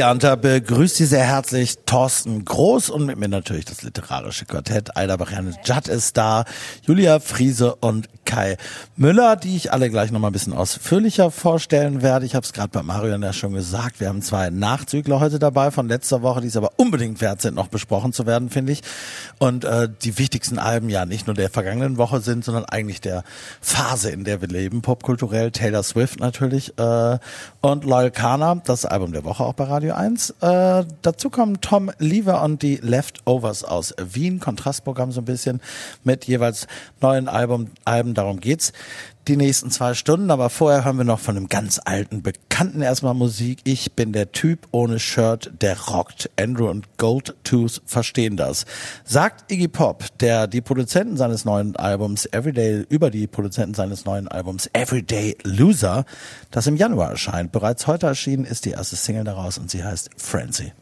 Und da begrüßt Sie sehr herzlich Thorsten Groß und mit mir natürlich das literarische Quartett. Aida Bachane Judd ist da, Julia Friese und Kai Müller, die ich alle gleich nochmal ein bisschen ausführlicher vorstellen werde. Ich habe es gerade bei Marion ja schon gesagt, wir haben zwei Nachzügler heute dabei von letzter Woche, die es aber unbedingt wert sind, noch besprochen zu werden, finde ich. Und äh, die wichtigsten Alben ja nicht nur der vergangenen Woche sind, sondern eigentlich der Phase, in der wir leben, popkulturell. Taylor Swift natürlich äh, und Loyal Kana, das Album der Woche auch bei Radio 1. Äh, dazu kommen Tom Lever und die Leftovers aus Wien, Kontrastprogramm so ein bisschen mit jeweils neuen Album, Alben. Darum geht's die nächsten zwei Stunden, aber vorher hören wir noch von einem ganz alten Bekannten erstmal Musik. Ich bin der Typ ohne Shirt, der rockt. Andrew und Goldtooth verstehen das. Sagt Iggy Pop, der die Produzenten seines neuen Albums Everyday, über die Produzenten seines neuen Albums Everyday Loser, das im Januar erscheint. Bereits heute erschienen ist die erste Single daraus und sie heißt Frenzy.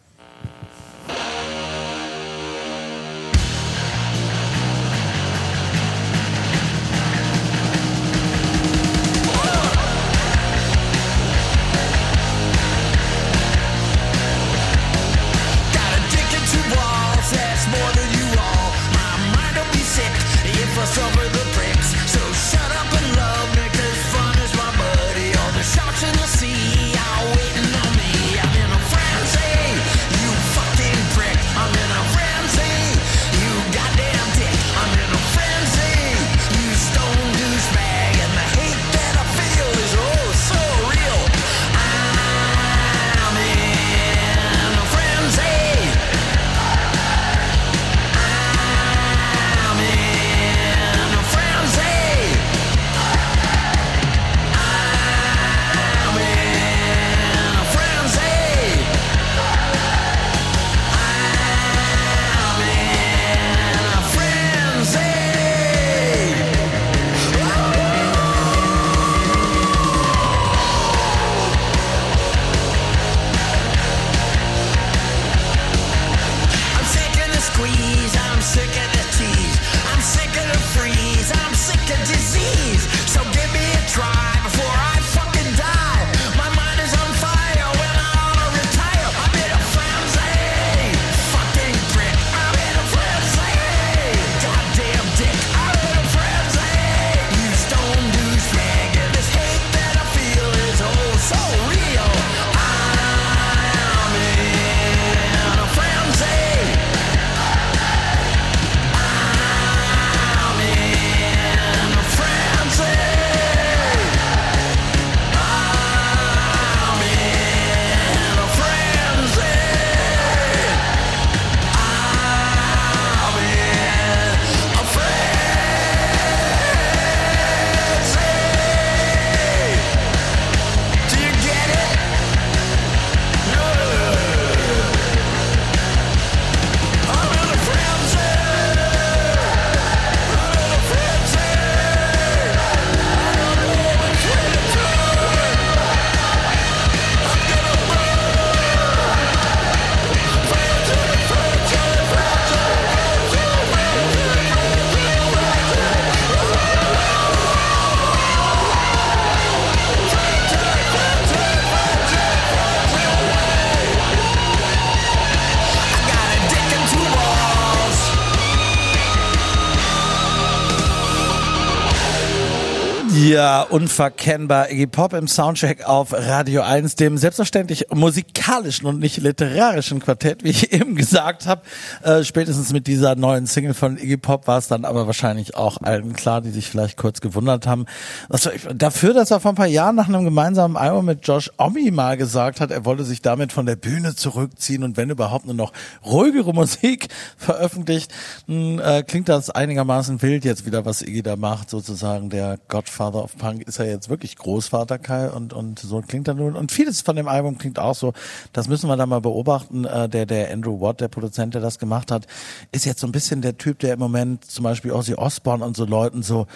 Unverkennbar. Iggy Pop im Soundcheck auf Radio 1, dem selbstverständlich musikalischen und nicht literarischen Quartett, wie ich eben gesagt habe. Äh, spätestens mit dieser neuen Single von Iggy Pop war es dann aber wahrscheinlich auch allen klar, die sich vielleicht kurz gewundert haben. Also dafür, dass er vor ein paar Jahren nach einem gemeinsamen Album mit Josh Omi mal gesagt hat, er wolle sich damit von der Bühne zurückziehen und wenn überhaupt nur noch ruhigere Musik veröffentlicht, mh, äh, klingt das einigermaßen wild jetzt wieder, was Iggy da macht, sozusagen der Godfather of Punk ist ja jetzt wirklich Großvater Kai und, und so klingt er nun. Und vieles von dem Album klingt auch so. Das müssen wir da mal beobachten. Äh, der, der Andrew Watt, der Produzent, der das gemacht hat, ist jetzt so ein bisschen der Typ, der im Moment zum Beispiel Ozzy Osbourne und so Leuten so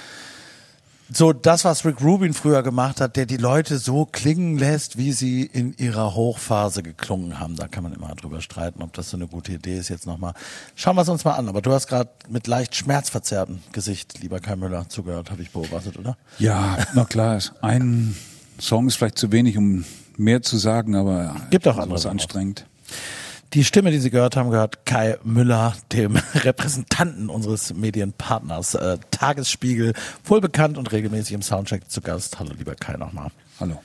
so das, was Rick Rubin früher gemacht hat, der die Leute so klingen lässt, wie sie in ihrer Hochphase geklungen haben. Da kann man immer drüber streiten, ob das so eine gute Idee ist. Jetzt nochmal. Schauen wir es uns mal an. Aber du hast gerade mit leicht schmerzverzerrtem Gesicht, lieber Kai Müller, zugehört, habe ich beobachtet, oder? Ja, na klar. Ein Song ist vielleicht zu wenig, um mehr zu sagen, aber gibt auch andere. anstrengend. Die Stimme, die Sie gehört haben, gehört Kai Müller, dem Repräsentanten unseres Medienpartners äh, Tagesspiegel, wohl bekannt und regelmäßig im Soundcheck zu Gast. Hallo, lieber Kai, nochmal. Hallo.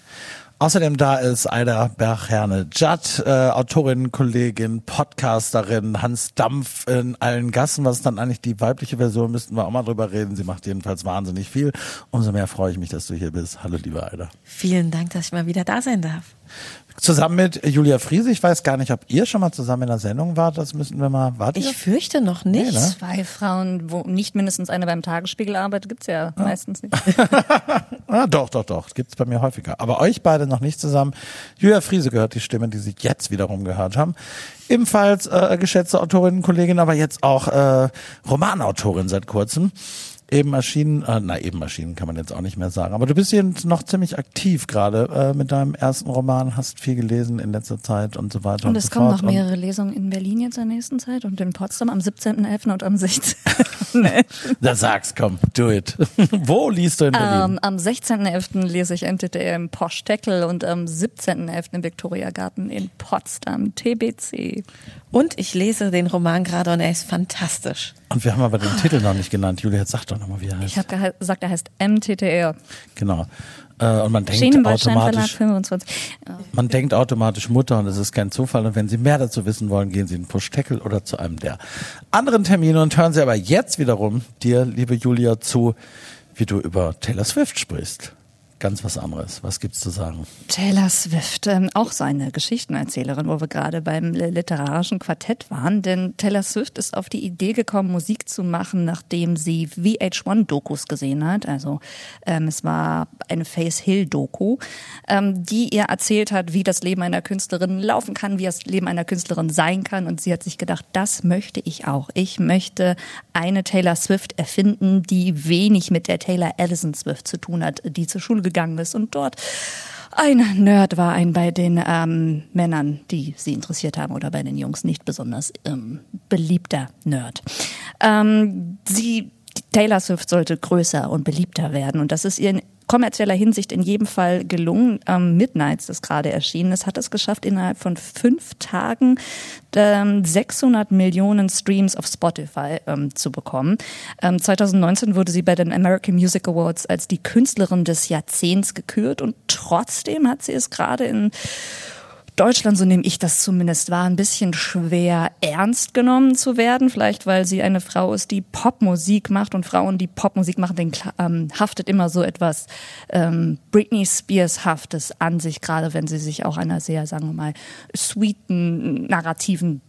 Außerdem da ist Aida Bergherne Judd, äh, Autorin, Kollegin, Podcasterin, Hans Dampf in allen Gassen. Was ist dann eigentlich die weibliche Version? Müssten wir auch mal drüber reden. Sie macht jedenfalls wahnsinnig viel. Umso mehr freue ich mich, dass du hier bist. Hallo, liebe Aida. Vielen Dank, dass ich mal wieder da sein darf. Zusammen mit Julia Friese. Ich weiß gar nicht, ob ihr schon mal zusammen in der Sendung wart. Das müssen wir mal warten. Ich fürchte noch nicht. Nee, ne? Zwei Frauen, wo nicht mindestens eine beim Tagesspiegel arbeitet, gibt's ja, ja. meistens nicht. ah, doch, doch, doch. Gibt's bei mir häufiger. Aber euch beide noch nicht zusammen. Julia Friese gehört die Stimme, die Sie jetzt wiederum gehört haben. Ebenfalls äh, geschätzte Autorin, Kollegin, aber jetzt auch äh, Romanautorin seit kurzem eben erschienen, äh, na eben erschienen kann man jetzt auch nicht mehr sagen, aber du bist hier noch ziemlich aktiv gerade äh, mit deinem ersten Roman, hast viel gelesen in letzter Zeit und so weiter. Und, und es so kommen noch mehrere Lesungen in Berlin jetzt in der nächsten Zeit und in Potsdam am 17.11. und am 16.11. da sag's, komm, do it. Wo liest du in Berlin? Um, ähm, am 16.11. lese ich NTTR im Porsche Deckel und am 17.11. im Viktoriagarten in Potsdam, TBC. Und ich lese den Roman gerade und er ist fantastisch. Und wir haben aber den Titel noch nicht genannt. Julia, jetzt sag doch nochmal, wie er heißt. Ich habe gesagt, er heißt MTTR. Genau. Äh, und man denkt automatisch, man denkt automatisch Mutter und es ist kein Zufall. Und wenn Sie mehr dazu wissen wollen, gehen Sie in Push Tackle oder zu einem der anderen Termine und hören Sie aber jetzt wiederum dir, liebe Julia, zu, wie du über Taylor Swift sprichst ganz was anderes. Was gibt's zu sagen? Taylor Swift, ähm, auch so eine Geschichtenerzählerin, wo wir gerade beim literarischen Quartett waren. Denn Taylor Swift ist auf die Idee gekommen, Musik zu machen, nachdem sie VH1-Dokus gesehen hat. Also ähm, es war eine Face Hill-Doku, ähm, die ihr erzählt hat, wie das Leben einer Künstlerin laufen kann, wie das Leben einer Künstlerin sein kann. Und sie hat sich gedacht, das möchte ich auch. Ich möchte eine Taylor Swift erfinden, die wenig mit der Taylor Allison Swift zu tun hat, die zur Schule gegangen ist und dort ein Nerd war, ein bei den ähm, Männern, die sie interessiert haben, oder bei den Jungs nicht besonders ähm, beliebter Nerd. Ähm, sie Taylor Swift sollte größer und beliebter werden und das ist ihr kommerzieller Hinsicht in jedem Fall gelungen. Ähm, Midnights ist gerade erschienen. Es hat es geschafft, innerhalb von fünf Tagen ähm, 600 Millionen Streams auf Spotify ähm, zu bekommen. Ähm, 2019 wurde sie bei den American Music Awards als die Künstlerin des Jahrzehnts gekürt und trotzdem hat sie es gerade in Deutschland, so nehme ich das zumindest wahr, ein bisschen schwer ernst genommen zu werden. Vielleicht, weil sie eine Frau ist, die Popmusik macht und Frauen, die Popmusik machen, den ähm, haftet immer so etwas ähm, Britney Spears-haftes an sich, gerade wenn sie sich auch einer sehr, sagen wir mal, sweeten, narrativen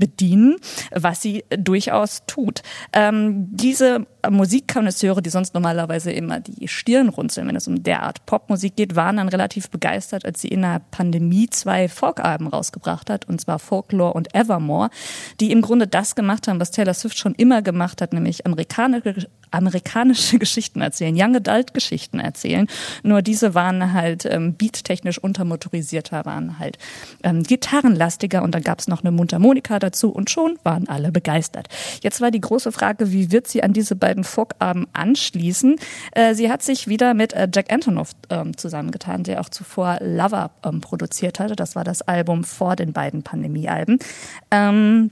bedienen, was sie durchaus tut. Ähm, diese Musikkonnoisseure, die sonst normalerweise immer die Stirn runzeln, wenn es um derart Popmusik geht, waren dann relativ begeistert, als sie in der Pandemie zwei Folkalben rausgebracht hat, und zwar Folklore und Evermore, die im Grunde das gemacht haben, was Taylor Swift schon immer gemacht hat, nämlich amerikanische, amerikanische Geschichten erzählen, Young Adult Geschichten erzählen. Nur diese waren halt ähm, beattechnisch untermotorisierter, waren halt ähm, gitarrenlastiger und dann gab es noch eine Mundharmonika dazu und schon waren alle begeistert. Jetzt war die große Frage, wie wird sie an diese beiden Folk-Alben anschließen. Äh, sie hat sich wieder mit äh, Jack Antonoff ähm, zusammengetan, der auch zuvor Lover ähm, produziert hatte. Das war das Album vor den beiden Pandemie-Alben. Ähm,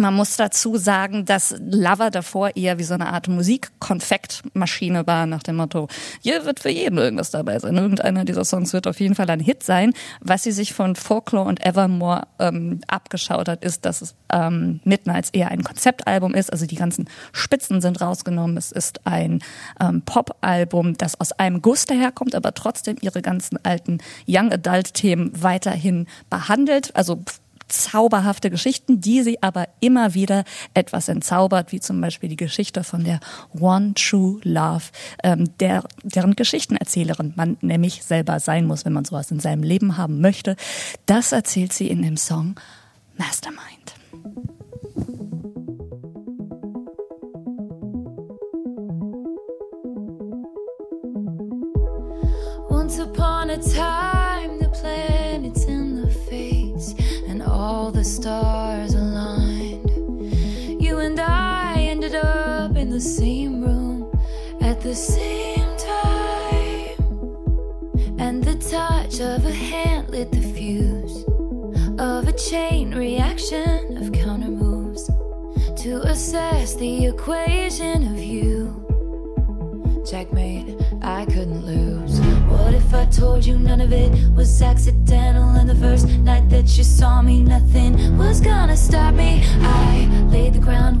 man muss dazu sagen, dass Lover davor eher wie so eine Art Musikkonfektmaschine war, nach dem Motto, hier wird für jeden irgendwas dabei sein. Irgendeiner dieser Songs wird auf jeden Fall ein Hit sein. Was sie sich von Folklore und Evermore ähm, abgeschaut hat, ist, dass es ähm, Midnights eher ein Konzeptalbum ist. Also die ganzen Spitzen sind rausgenommen. Es ist ein ähm, Pop-Album, das aus einem Guss daherkommt, aber trotzdem ihre ganzen alten Young Adult-Themen weiterhin behandelt. Also zauberhafte Geschichten, die sie aber immer wieder etwas entzaubert, wie zum Beispiel die Geschichte von der One True Love, ähm, der, deren Geschichtenerzählerin man nämlich selber sein muss, wenn man sowas in seinem Leben haben möchte. Das erzählt sie in dem Song Mastermind. upon a time, the planets all the stars aligned. You and I ended up in the same room at the same time. And the touch of a hand lit the fuse of a chain reaction of counter moves to assess the equation of you. Checkmate, I couldn't lose. What if I told you none of it was accidental? And the first night that you saw me, nothing was gonna stop me. I laid the groundwork,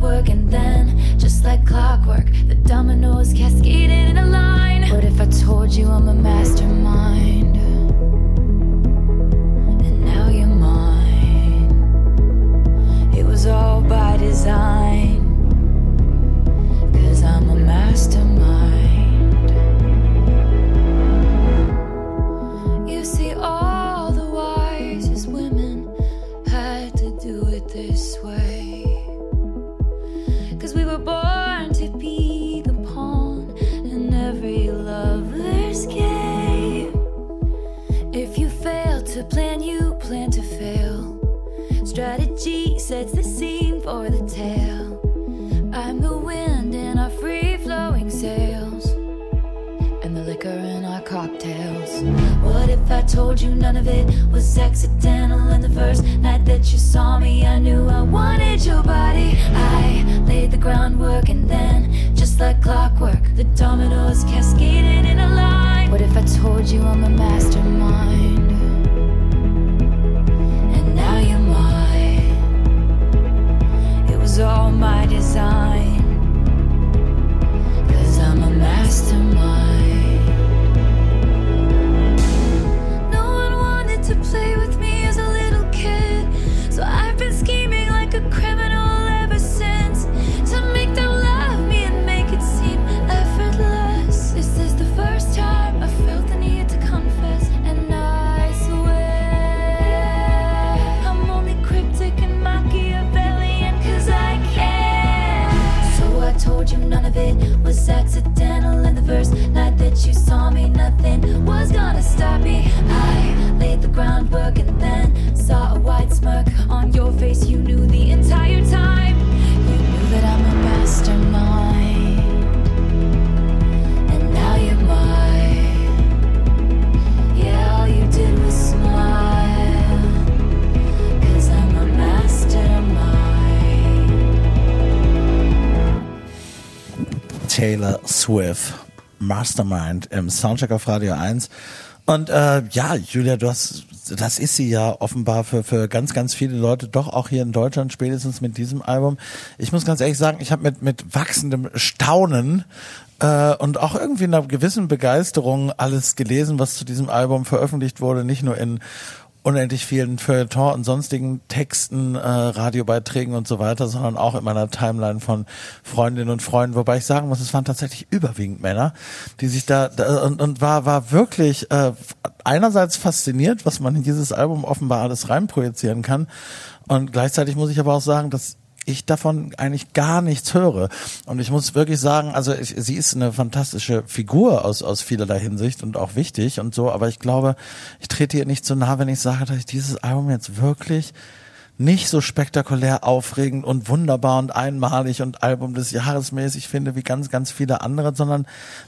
Mastermind im Soundcheck auf Radio 1. Und äh, ja, Julia, du hast, das ist sie ja offenbar für, für ganz, ganz viele Leute, doch auch hier in Deutschland, spätestens mit diesem Album. Ich muss ganz ehrlich sagen, ich habe mit, mit wachsendem Staunen äh, und auch irgendwie einer gewissen Begeisterung alles gelesen, was zu diesem Album veröffentlicht wurde, nicht nur in unendlich vielen Feuilleton und sonstigen Texten, äh, Radiobeiträgen und so weiter, sondern auch in meiner Timeline von Freundinnen und Freunden, wobei ich sagen muss, es waren tatsächlich überwiegend Männer, die sich da, da und, und war war wirklich äh, einerseits fasziniert, was man in dieses Album offenbar alles reinprojizieren kann. Und gleichzeitig muss ich aber auch sagen, dass ich davon eigentlich gar nichts höre. Und ich muss wirklich sagen, also ich, sie ist eine fantastische Figur aus, aus vielerlei Hinsicht und auch wichtig und so, aber ich glaube, ich trete ihr nicht so nah, wenn ich sage, dass ich dieses Album jetzt wirklich nicht so spektakulär aufregend und wunderbar und einmalig und Album des Jahres mäßig finde wie ganz, ganz viele andere, sondern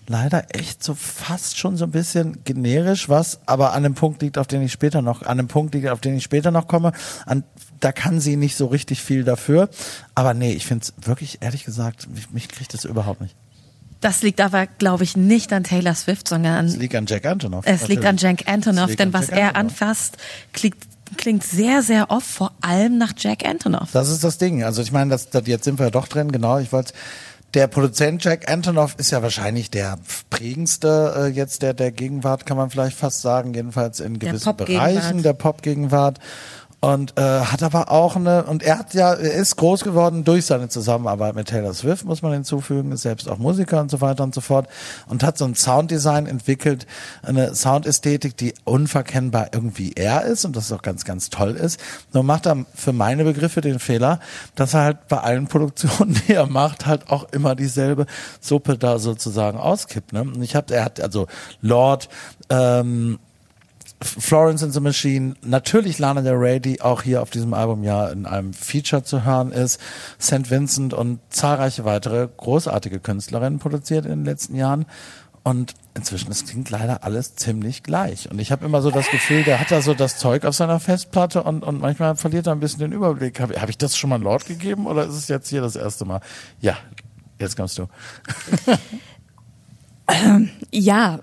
leider echt so fast schon so ein bisschen generisch, was aber an einem Punkt liegt, auf den ich später noch, an einem Punkt liegt, auf den ich später noch komme. An, da kann sie nicht so richtig viel dafür. Aber nee, ich finde es wirklich, ehrlich gesagt, mich, mich kriegt das überhaupt nicht. Das liegt aber, glaube ich, nicht an Taylor Swift, sondern Es liegt an Jack Antonoff. es liegt an natürlich. Jack Antonoff, denn an was Jack er Antonoff. anfasst, klingt, klingt sehr, sehr oft vor allem nach Jack Antonoff. Das ist das Ding. Also ich meine, das, das, jetzt sind wir ja doch drin, genau. Ich wollte der Produzent Jack Antonoff ist ja wahrscheinlich der prägendste äh, jetzt der der Gegenwart, kann man vielleicht fast sagen, jedenfalls in Der gewissen Pop-Gegenwart. Bereichen der Pop-Gegenwart. Und äh, hat aber auch eine und er hat ja er ist groß geworden durch seine Zusammenarbeit mit Taylor Swift muss man hinzufügen ist selbst auch Musiker und so weiter und so fort und hat so ein Sounddesign entwickelt eine Soundästhetik die unverkennbar irgendwie er ist und das auch ganz ganz toll ist. Nur macht er für meine Begriffe den Fehler dass er halt bei allen Produktionen die er macht halt auch immer dieselbe Suppe da sozusagen auskippt ne? Und ich habe er hat also Lord ähm, Florence and the Machine, natürlich Lana Del Rey, die auch hier auf diesem Album ja in einem Feature zu hören ist, St. Vincent und zahlreiche weitere großartige Künstlerinnen produziert in den letzten Jahren. Und inzwischen, es klingt leider alles ziemlich gleich. Und ich habe immer so das Gefühl, der hat da so das Zeug auf seiner Festplatte und, und manchmal verliert er ein bisschen den Überblick. Habe hab ich das schon mal Lord gegeben oder ist es jetzt hier das erste Mal? Ja, jetzt kommst du. Ja,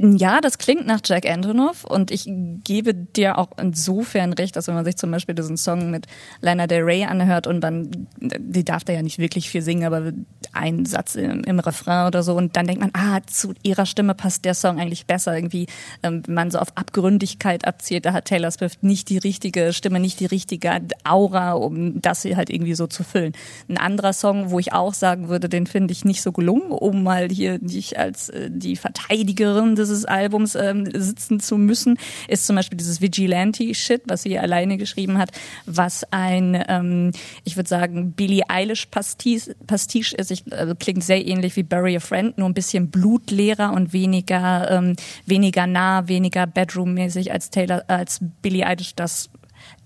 ja, das klingt nach Jack Antonoff und ich gebe dir auch insofern recht, dass wenn man sich zum Beispiel diesen Song mit Lana Del Rey anhört und dann, die darf da ja nicht wirklich viel singen, aber ein Satz im, im Refrain oder so und dann denkt man, ah, zu ihrer Stimme passt der Song eigentlich besser. Irgendwie, ähm, wenn man so auf Abgründigkeit abzielt, da hat Taylor Swift nicht die richtige Stimme, nicht die richtige Aura, um das hier halt irgendwie so zu füllen. Ein anderer Song, wo ich auch sagen würde, den finde ich nicht so gelungen, um mal hier nicht als äh, die Verteidigerin des dieses Albums ähm, sitzen zu müssen, ist zum Beispiel dieses Vigilante-Shit, was sie alleine geschrieben hat, was ein, ähm, ich würde sagen, Billie Eilish-Pastiche Pastiche ist. Ich, also klingt sehr ähnlich wie Bury a Friend, nur ein bisschen blutleerer und weniger, ähm, weniger nah, weniger Bedroom-mäßig als Taylor, als Billie Eilish das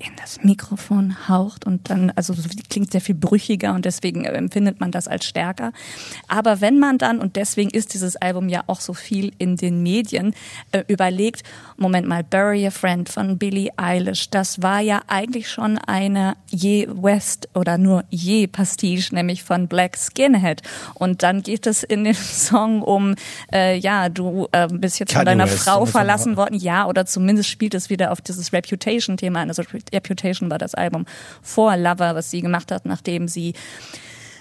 in das Mikrofon haucht und dann, also klingt sehr viel brüchiger und deswegen empfindet man das als stärker. Aber wenn man dann, und deswegen ist dieses Album ja auch so viel in den Medien, äh, überlegt, Moment mal, Bury a Friend von Billie Eilish, das war ja eigentlich schon eine je West oder nur je Pastiche, nämlich von Black Skinhead. Und dann geht es in dem Song um, äh, ja, du äh, bist jetzt von deiner Frau verlassen worden, ja, oder zumindest spielt es wieder auf dieses Reputation-Thema an. Also Reputation war das Album vor Lover, was sie gemacht hat, nachdem sie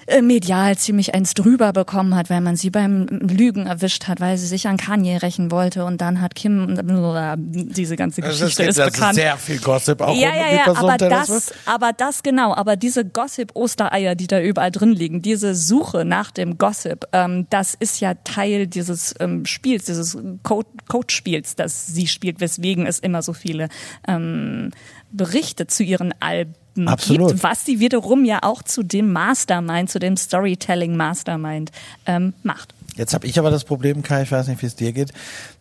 äh, medial ziemlich eins drüber bekommen hat, weil man sie beim Lügen erwischt hat, weil sie sich an Kanye rächen wollte und dann hat Kim diese ganze Das Geschichte ist, ist, das ist bekannt. sehr viel Gossip auch ja, ja, um die ja, Person aber das, Swift. aber das genau, aber diese Gossip-Ostereier, die da überall drin liegen, diese Suche nach dem Gossip, ähm, das ist ja Teil dieses ähm, Spiels, dieses Code- Code-Spiels, das sie spielt, weswegen es immer so viele ähm, Berichte zu ihren Alben Absolut. gibt, was sie wiederum ja auch zu dem Mastermind, zu dem Storytelling Mastermind ähm, macht. Jetzt habe ich aber das Problem, Kai, ich weiß nicht, wie es dir geht,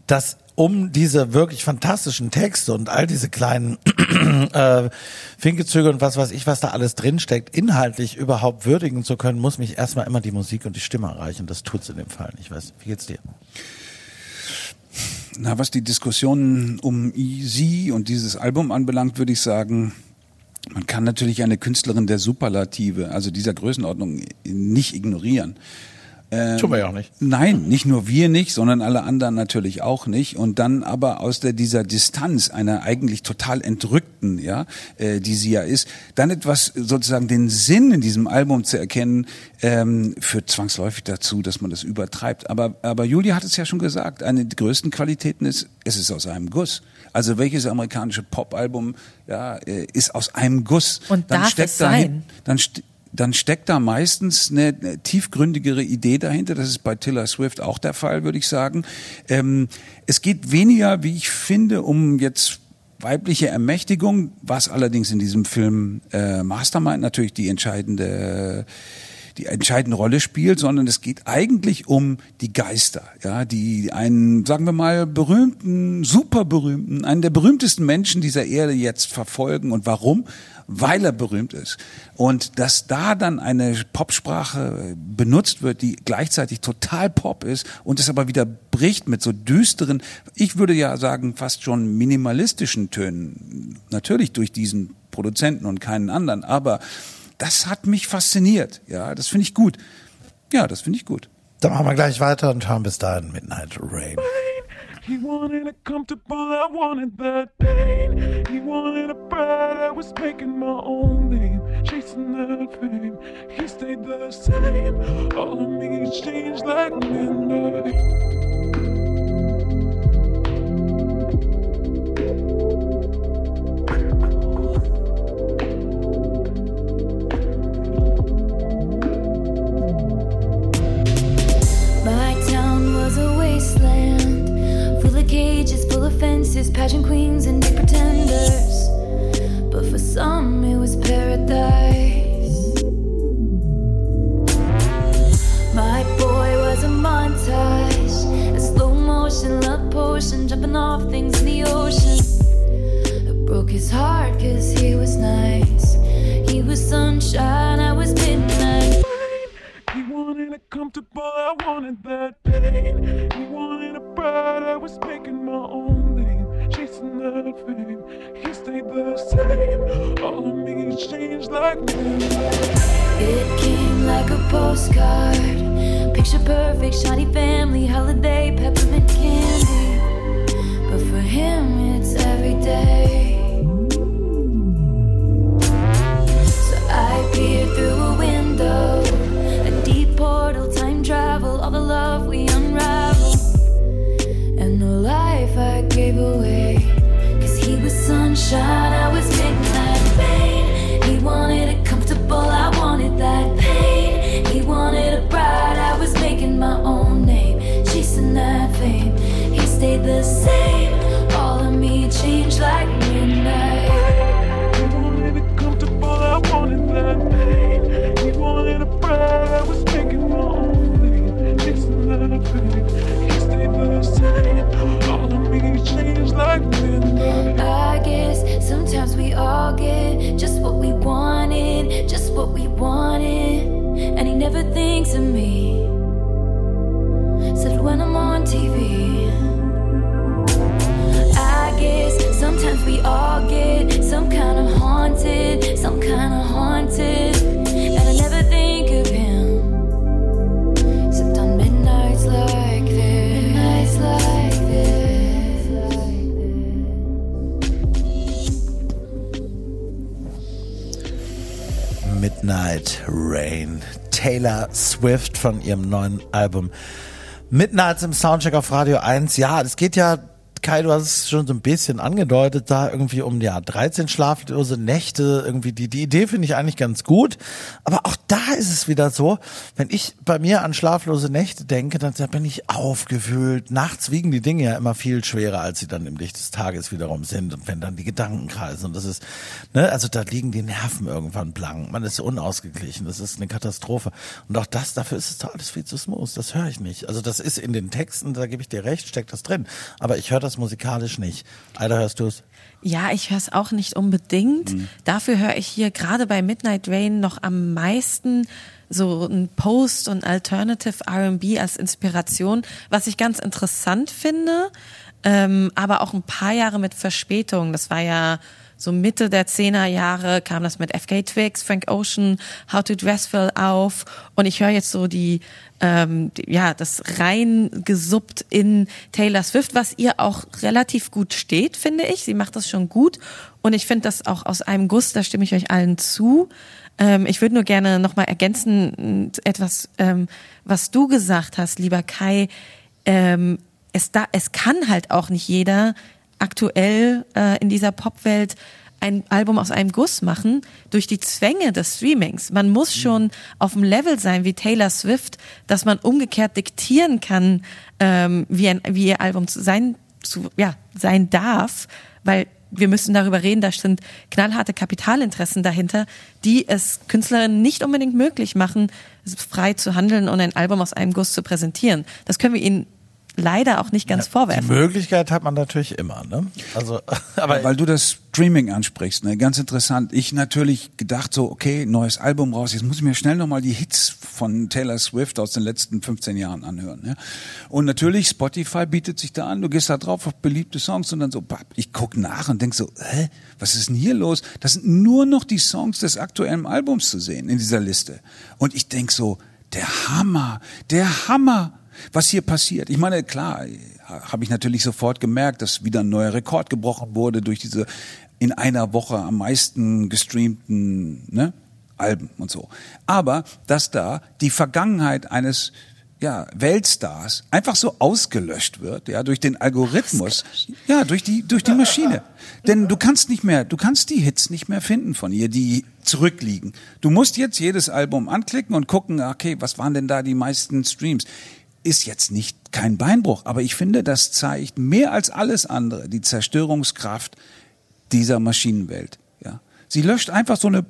dass um diese wirklich fantastischen Texte und all diese kleinen äh, Finkezüge und was weiß ich, was da alles drinsteckt, inhaltlich überhaupt würdigen zu können, muss mich erstmal immer die Musik und die Stimme erreichen. Das tut's in dem Fall nicht. Ich weiß, wie geht's dir? Na, was die Diskussion um sie und dieses Album anbelangt, würde ich sagen, man kann natürlich eine Künstlerin der Superlative, also dieser Größenordnung, nicht ignorieren. Ähm, Tun wir ja auch nicht. Nein, nicht nur wir nicht, sondern alle anderen natürlich auch nicht. Und dann aber aus der, dieser Distanz einer eigentlich total entrückten, ja, äh, die sie ja ist, dann etwas sozusagen den Sinn in diesem Album zu erkennen, ähm, führt zwangsläufig dazu, dass man das übertreibt. Aber, aber Julia hat es ja schon gesagt, eine der größten Qualitäten ist, es ist aus einem Guss. Also welches amerikanische Popalbum ja, äh, ist aus einem Guss? Und dann darf steckt es dahin, sein? dann st dann steckt da meistens eine, tiefgründigere Idee dahinter. Das ist bei Taylor Swift auch der Fall, würde ich sagen. Ähm, es geht weniger, wie ich finde, um jetzt weibliche Ermächtigung, was allerdings in diesem Film äh, Mastermind natürlich die entscheidende die entscheidende Rolle spielt, sondern es geht eigentlich um die Geister, ja, die einen, sagen wir mal, berühmten, super berühmten, einen der berühmtesten Menschen dieser Erde jetzt verfolgen. Und warum? Weil er berühmt ist. Und dass da dann eine Popsprache benutzt wird, die gleichzeitig total Pop ist und es aber wieder bricht mit so düsteren, ich würde ja sagen, fast schon minimalistischen Tönen. Natürlich durch diesen Produzenten und keinen anderen, aber das hat mich fasziniert. Ja, das finde ich gut. Ja, das finde ich gut. Dann machen wir gleich weiter und hören bis dahin Midnight Rain. He wanted it comfortable, I wanted that pain. He wanted a bride, I was making my own name, chasing that fame. He stayed the same, all of me changed like midnight. offenses, pageant queens, and deep pretenders. But for some, it was paradise. My boy was a montage, a slow motion love potion, jumping off things in the ocean. It broke his heart, cause he was nice. He was sunshine, I was midnight. He wanted a comfortable, I wanted that pain. He wanted a bed, I was making my own that fame. He stayed the same, all of me changed like midnight. It came like a postcard. Picture perfect, shiny family, holiday, peppermint candy. But for him, it's every day. So I peer through a window, a deep portal, time travel, all the love we unravel, and the life I gave away. Sunshine, I was midnight rain. He wanted it comfortable, I wanted that pain. He wanted a bride, I was making my own name, chasing that fame. He stayed the same, all of me changed like midnight. He wanted it comfortable, I wanted that pain. He wanted a bride, I was making my own name, chasing that fame. What we Taylor Swift von ihrem neuen Album Midnights im Soundcheck auf Radio 1. Ja, das geht ja, Kai, du hast es schon so ein bisschen angedeutet, da irgendwie um ja 13 schlaflose Nächte, irgendwie die, die Idee finde ich eigentlich ganz gut. Aber auch da ist es wieder so, wenn ich bei mir an schlaflose Nächte denke, dann bin ich aufgewühlt. Nachts wiegen die Dinge ja immer viel schwerer, als sie dann im Licht des Tages wiederum sind. Und wenn dann die Gedanken kreisen und das ist, ne, also da liegen die Nerven irgendwann blank. Man ist unausgeglichen. Das ist eine Katastrophe. Und auch das, dafür ist es doch alles viel zu smooth. Das höre ich nicht. Also das ist in den Texten, da gebe ich dir recht, steckt das drin. Aber ich höre das musikalisch nicht. Alter, hörst du es? Ja, ich höre es auch nicht unbedingt. Dafür höre ich hier gerade bei Midnight Rain noch am meisten so ein Post und Alternative R&B als Inspiration, was ich ganz interessant finde, ähm, aber auch ein paar Jahre mit Verspätung. Das war ja so Mitte der Zehner Jahre kam das mit FK Twigs, Frank Ocean, How to Dressville auf und ich höre jetzt so die ähm, ja das rein gesuppt in Taylor Swift, was ihr auch relativ gut steht, finde ich. Sie macht das schon gut und ich finde das auch aus einem Guss, da stimme ich euch allen zu. Ähm, ich würde nur gerne nochmal ergänzen, etwas, ähm, was du gesagt hast, lieber Kai. Ähm, es, da, es kann halt auch nicht jeder aktuell äh, in dieser Popwelt ein Album aus einem Guss machen durch die Zwänge des Streamings. Man muss schon auf dem Level sein wie Taylor Swift, dass man umgekehrt diktieren kann, ähm, wie, ein, wie ihr Album zu sein, zu, ja, sein darf, weil wir müssen darüber reden, da sind knallharte Kapitalinteressen dahinter, die es Künstlerinnen nicht unbedingt möglich machen, frei zu handeln und ein Album aus einem Guss zu präsentieren. Das können wir ihnen leider auch nicht ganz Die vorwerfen. Möglichkeit hat man natürlich immer, ne? Also, aber Weil du das Streaming ansprichst, ne? ganz interessant. Ich natürlich gedacht so, okay, neues Album raus, jetzt muss ich mir schnell nochmal die Hits von Taylor Swift aus den letzten 15 Jahren anhören. Ne? Und natürlich, Spotify bietet sich da an, du gehst da drauf auf beliebte Songs und dann so, bap, ich guck nach und denk so, hä, was ist denn hier los? Das sind nur noch die Songs des aktuellen Albums zu sehen in dieser Liste. Und ich denk so, der Hammer, der Hammer was hier passiert. Ich meine, klar, habe ich natürlich sofort gemerkt, dass wieder ein neuer Rekord gebrochen wurde durch diese in einer Woche am meisten gestreamten ne, Alben und so. Aber dass da die Vergangenheit eines ja, Weltstars einfach so ausgelöscht wird, ja, durch den Algorithmus, ja, durch die, durch die Maschine. Denn du kannst nicht mehr, du kannst die Hits nicht mehr finden von ihr, die zurückliegen. Du musst jetzt jedes Album anklicken und gucken, okay, was waren denn da die meisten Streams? Ist jetzt nicht kein Beinbruch, aber ich finde, das zeigt mehr als alles andere die Zerstörungskraft dieser Maschinenwelt. Ja, sie löscht einfach so eine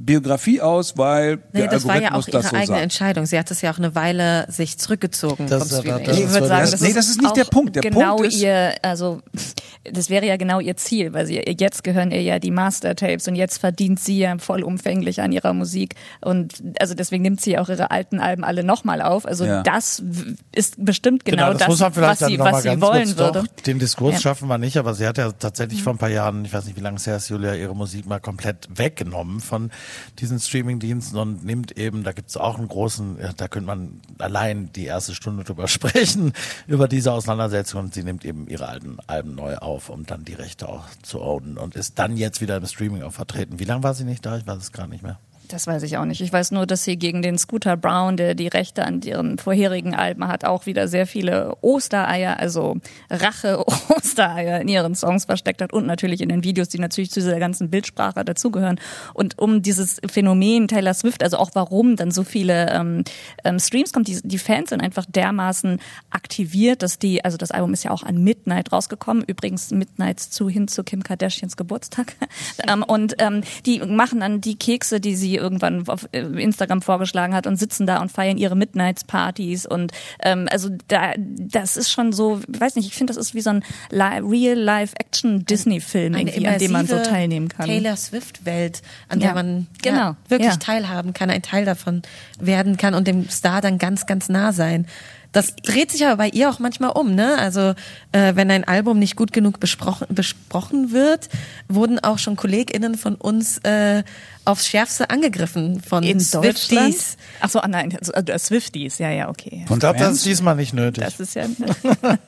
Biografie aus, weil Nee, der das war ja Algorithmus auch ihre das so eigene sagt. Entscheidung. Sie hat es ja auch eine Weile sich zurückgezogen Das vom Streaming. das- Ich das würde war sagen, das Nee, ist das ist nicht der Punkt. Der genau Punkt ist- ihr, also das wäre ja genau ihr Ziel, weil sie jetzt gehören ihr ja die Mastertapes und jetzt verdient sie ja vollumfänglich an ihrer Musik und also deswegen nimmt sie auch ihre alten Alben alle nochmal auf. Also Ja. das w- ist bestimmt genau, das, muss man was vielleicht sie, was sie wollen würde. Doch, den Diskurs Ja. Mhm. schaffen wir nicht, aber sie hat ja tatsächlich vor ein paar Jahren, ich weiß nicht, wie lange es her ist, Julia, ihre Musik mal komplett weggenommen von diesen Streamingdiensten und nimmt eben, da gibt es auch einen großen, da könnte man allein die erste Stunde drüber sprechen, über diese Auseinandersetzung und sie nimmt eben ihre alten Alben neu auf, um dann die Rechte auch zu ownen und ist dann jetzt wieder im Streaming auch vertreten. Wie lange war sie nicht da? Ich weiß es gar nicht mehr. Das weiß ich auch nicht. Ich weiß nur, dass sie gegen den Scooter Brown, der die Rechte an ihren vorherigen Alben hat, auch wieder sehr viele Ostereier, also Rache-Ostereier in ihren Songs versteckt hat und natürlich in den Videos, die natürlich zu dieser ganzen Bildsprache dazugehören. Und um dieses Phänomen Taylor Swift, also auch warum dann so viele ähm, ähm, Streams kommt, die, die Fans sind einfach dermaßen aktiviert, dass die, also das Album ist ja auch an Midnight rausgekommen, übrigens Midnights zu hin zu Kim Kardashians Geburtstag. ähm, und ähm, die machen dann die Kekse, die sie irgendwann auf äh, Instagram vorgeschlagen hat und sitzen da und feiern ihre Midnights-Partys und ähm, also da, das ist schon so, ich weiß nicht, ich finde, das ist wie so ein Li- Real-Life-Action-Disney-Film irgendwie, an dem man so teilnehmen kann. Taylor Swift-Welt, an der Ja, man genau, ja, wirklich ja. teilhaben kann, ein Teil davon werden kann und dem Star dann ganz, ganz nah sein. Das dreht sich aber bei ihr auch manchmal um, ne? Also äh, wenn ein Album nicht gut genug besprochen, besprochen wird, wurden auch schon KollegInnen von uns äh, aufs Schärfste angegriffen von in Deutschland. Swifties. Ach so, ah, nein, also, äh, Swifties, ja, ja, okay. Ich glaube, das ist diesmal nicht nötig. Das ist ja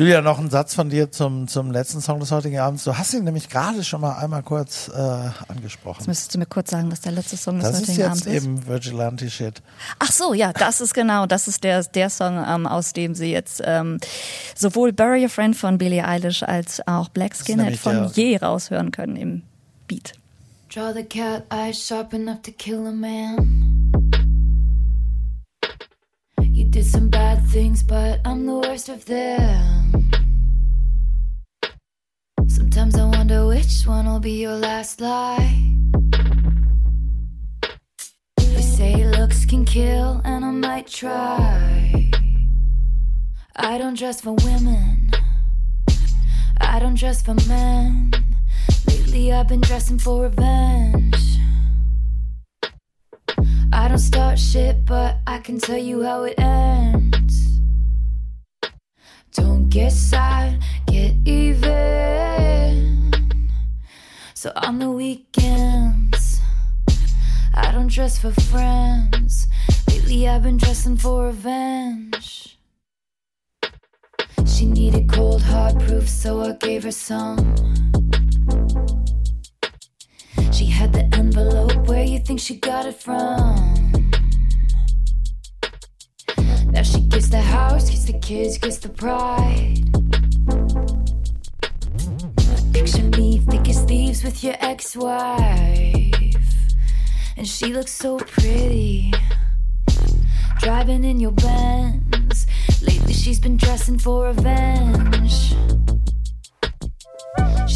Julia, noch ein Satz von dir zum, zum letzten Song des heutigen Abends. Du hast ihn nämlich gerade schon mal einmal kurz äh, angesprochen. Jetzt müsstest du mir kurz sagen, was der letzte Song des Das ist heutigen jetzt Abends ist. eben Vigilante Shit. Ach so, ja, das ist genau, das ist der, der Song, ähm, aus dem sie jetzt ähm, sowohl Bury Your Friend von Billie Eilish als auch Black Skinhead von Je raushören können im Beat. Draw the cat eyes sharp enough to kill a man. Did some bad things, but I'm the worst of them. Sometimes I wonder which one will be your last lie. They say looks can kill, and I might try. I don't dress for women. I don't dress for men. Lately I've been dressing for revenge. I don't start shit, but I can tell you how it ends. Don't get sad, get even. So on the weekends, I don't dress for friends. Lately I've been dressing for revenge. She needed cold hard proof, so I gave her some. She had the envelope, where you think she got it from? Now she gets the house, gets the kids, gets the pride. Picture me thick as thieves with your ex-wife, and she looks so pretty. Driving in your Benz. Lately she's been dressing for revenge.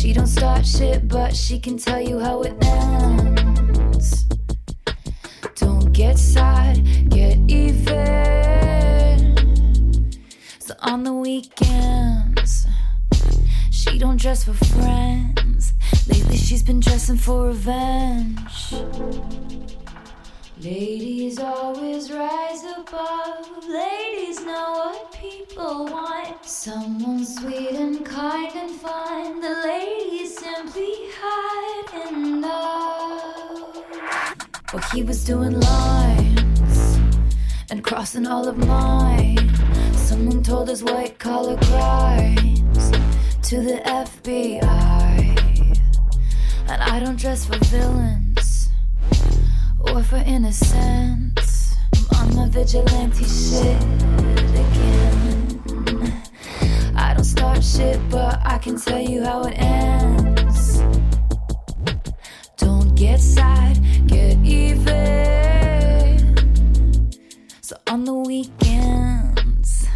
She don't start shit, but she can tell you how it ends. Don't get sad, get even. So on the weekends, she don't dress for friends. Lately she's been dressing for revenge. Ladies always rise above. Ladies know what people want. Someone sweet and kind and fun. The ladies simply hide in love. Well, he was doing lines and crossing all of mine. Someone told his white collar crimes to the FBI. And I don't dress for villains or for innocence. I'm on my vigilante shit again. I don't start shit, but I can tell you how it ends. Don't get sad, get even. So on the weekends,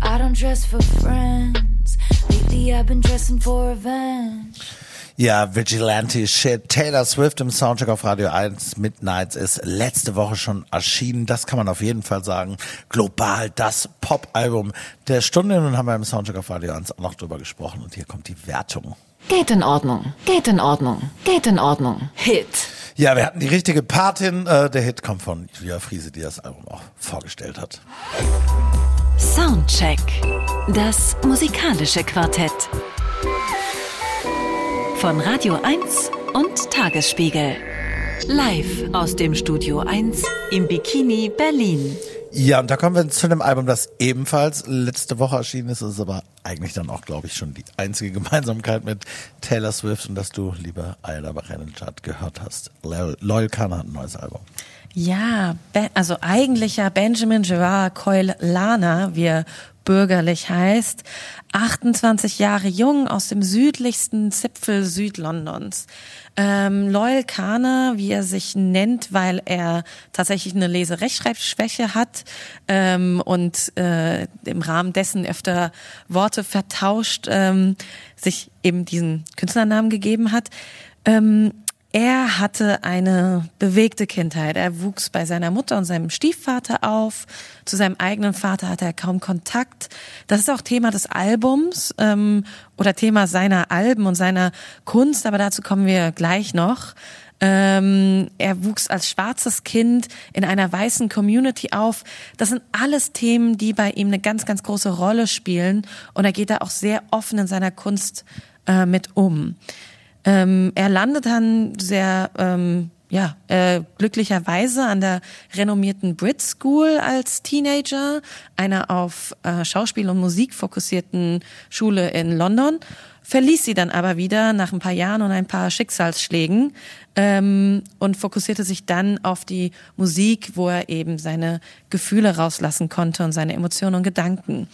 I don't dress for friends. Lately I've been dressing for revenge. Ja, Vigilante Shit. Taylor Swift im Soundtrack auf Radio 1 Midnights ist letzte Woche schon erschienen. Das kann man auf jeden Fall sagen. Global das Pop-Album der Stunde. Nun haben wir im Soundtrack auf Radio 1 auch noch drüber gesprochen und hier kommt die Wertung. Geht in Ordnung. Geht in Ordnung. Geht in Ordnung. Hit. Ja, wir hatten die richtige Patin. Äh, der Hit kommt von Julia Friese, die das Album auch vorgestellt hat. Soundcheck. Das musikalische Quartett. Von Radio 1 und Tagesspiegel. Live aus dem Studio 1 im Bikini Berlin. Ja, und da kommen wir zu einem Album, das ebenfalls letzte Woche erschienen ist. Das ist aber eigentlich dann auch, glaube ich, schon die einzige Gemeinsamkeit mit Taylor Swift und dass du, liebe Ayla Barenjad, gehört hast. Loyal Kana hat ein neues Album. Ja, also eigentlich ja Benjamin Gerard Coyle Lana, wie er bürgerlich heißt, 28 Jahre jung aus dem südlichsten Zipfel Südlondons. Ähm, Loyal Kana, wie er sich nennt, weil er tatsächlich eine Leserechtschreibschwäche hat ähm, und äh, im Rahmen dessen öfter Worte vertauscht, ähm, sich eben diesen Künstlernamen gegeben hat. Ähm, er hatte eine bewegte Kindheit. Er wuchs bei seiner Mutter und seinem Stiefvater auf. Zu seinem eigenen Vater hatte er kaum Kontakt. Das ist auch Thema des Albums ähm, oder Thema seiner Alben und seiner Kunst, aber dazu kommen wir gleich noch. Ähm, er wuchs als schwarzes Kind in einer weißen Community auf. Das sind alles Themen, die bei ihm eine ganz, ganz große Rolle spielen. Und er geht da auch sehr offen in seiner Kunst äh, mit um. Ähm, er landet dann sehr, ähm, ja, äh, glücklicherweise an der renommierten Brit School als Teenager, einer auf äh, Schauspiel und Musik fokussierten Schule in London, verließ sie dann aber wieder nach ein paar Jahren und ein paar Schicksalsschlägen ähm, und fokussierte sich dann auf die Musik, wo er eben seine Gefühle rauslassen konnte und seine Emotionen und Gedanken.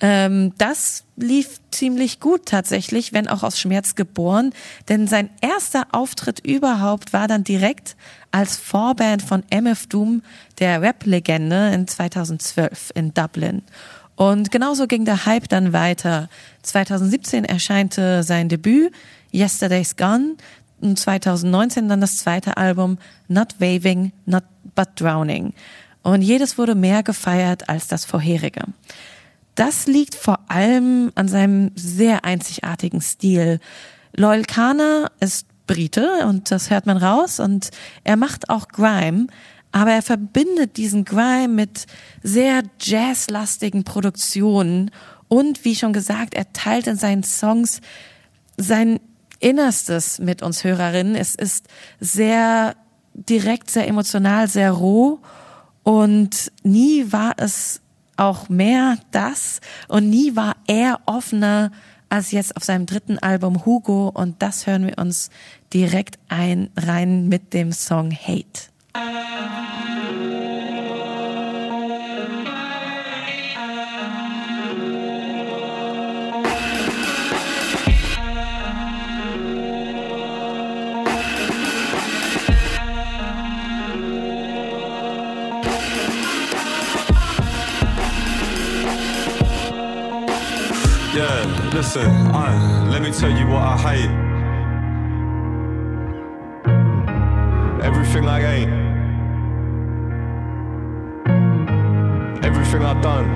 Ähm, das lief ziemlich gut tatsächlich, wenn auch aus Schmerz geboren, denn sein erster Auftritt überhaupt war dann direkt als Vorband von MF Doom, der Rap-Legende in 2012 in Dublin. Und genauso ging der Hype dann weiter. 2017 erscheinte sein Debüt Yesterday's Gone und 2019 dann das zweite Album Not Waving, Not But Drowning. Und jedes wurde mehr gefeiert als das vorherige. Das liegt vor allem an seinem sehr einzigartigen Stil. Loyal Kana ist Brite und das hört man raus und er macht auch Grime, aber er verbindet diesen Grime mit sehr jazzlastigen Produktionen und wie schon gesagt, er teilt in seinen Songs sein Innerstes mit uns Hörerinnen. Es ist sehr direkt, sehr emotional, sehr roh und nie war es auch mehr das und nie war er offener als jetzt auf seinem dritten Album Hugo und das hören wir uns direkt ein rein mit dem Song Hate. Yeah, listen, uh, let me tell you what I hate. Everything I ain't. Everything I done.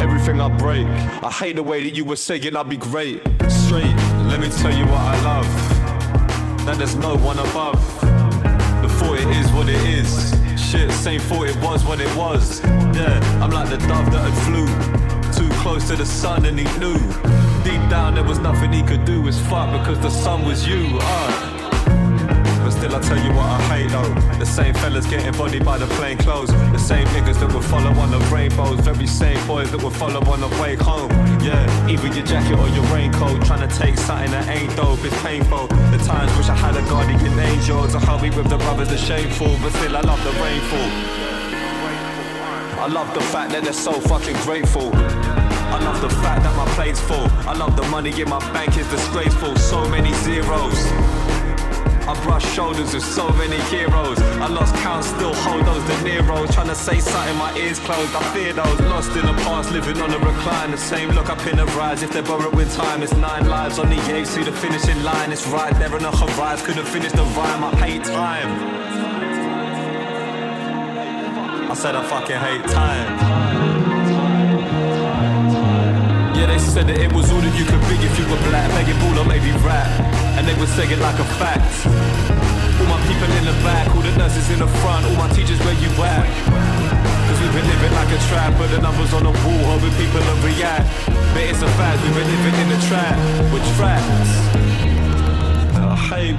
Everything I break. I hate the way that you were saying I'd be great. Straight, let me tell you what I love. That there's no one above. The it is what it is. Shit, same thought it was what it was. Yeah, I'm like the dove that had flew too close to the sun and he knew. Deep down there was nothing he could do was fuck because the sun was you. Uh. But still, I tell you what I hate though. The same fellas getting bodied by the plain clothes. The same niggas that would follow on the rainbows. Very same boys that would follow on the way home. Yeah, either your jacket or your raincoat. Trying to take something that ain't dope, it's painful. The times wish I had a guardian angel to help me with the brothers are shameful. But still, I love the rainfall. I love the fact that they're so fucking grateful. I love the fact that my plate's full. I love the money in my bank is disgraceful. So many zeros. I brush shoulders with so many heroes. I lost count, still hold those De Niro's. Trying to say something, my ears closed. I fear those lost in the past, living on a recline. The same look up in the rise. If they're borrowed with time, it's nine lives on the edge to the finishing line. It's right there on the horizon. Couldn't finish the rhyme. I hate time. I said I fucking hate time. Yeah, they said that it was all that you could be if you were black, begging ball or maybe rap. They would say it like a fact. All my people in the back, all the nurses in the front, all my teachers where you at? Cause we've been living like a trap, but the numbers on the wall, hoping people will react. But it's a fact, we've been living in a trap, with traps. I uh, hate,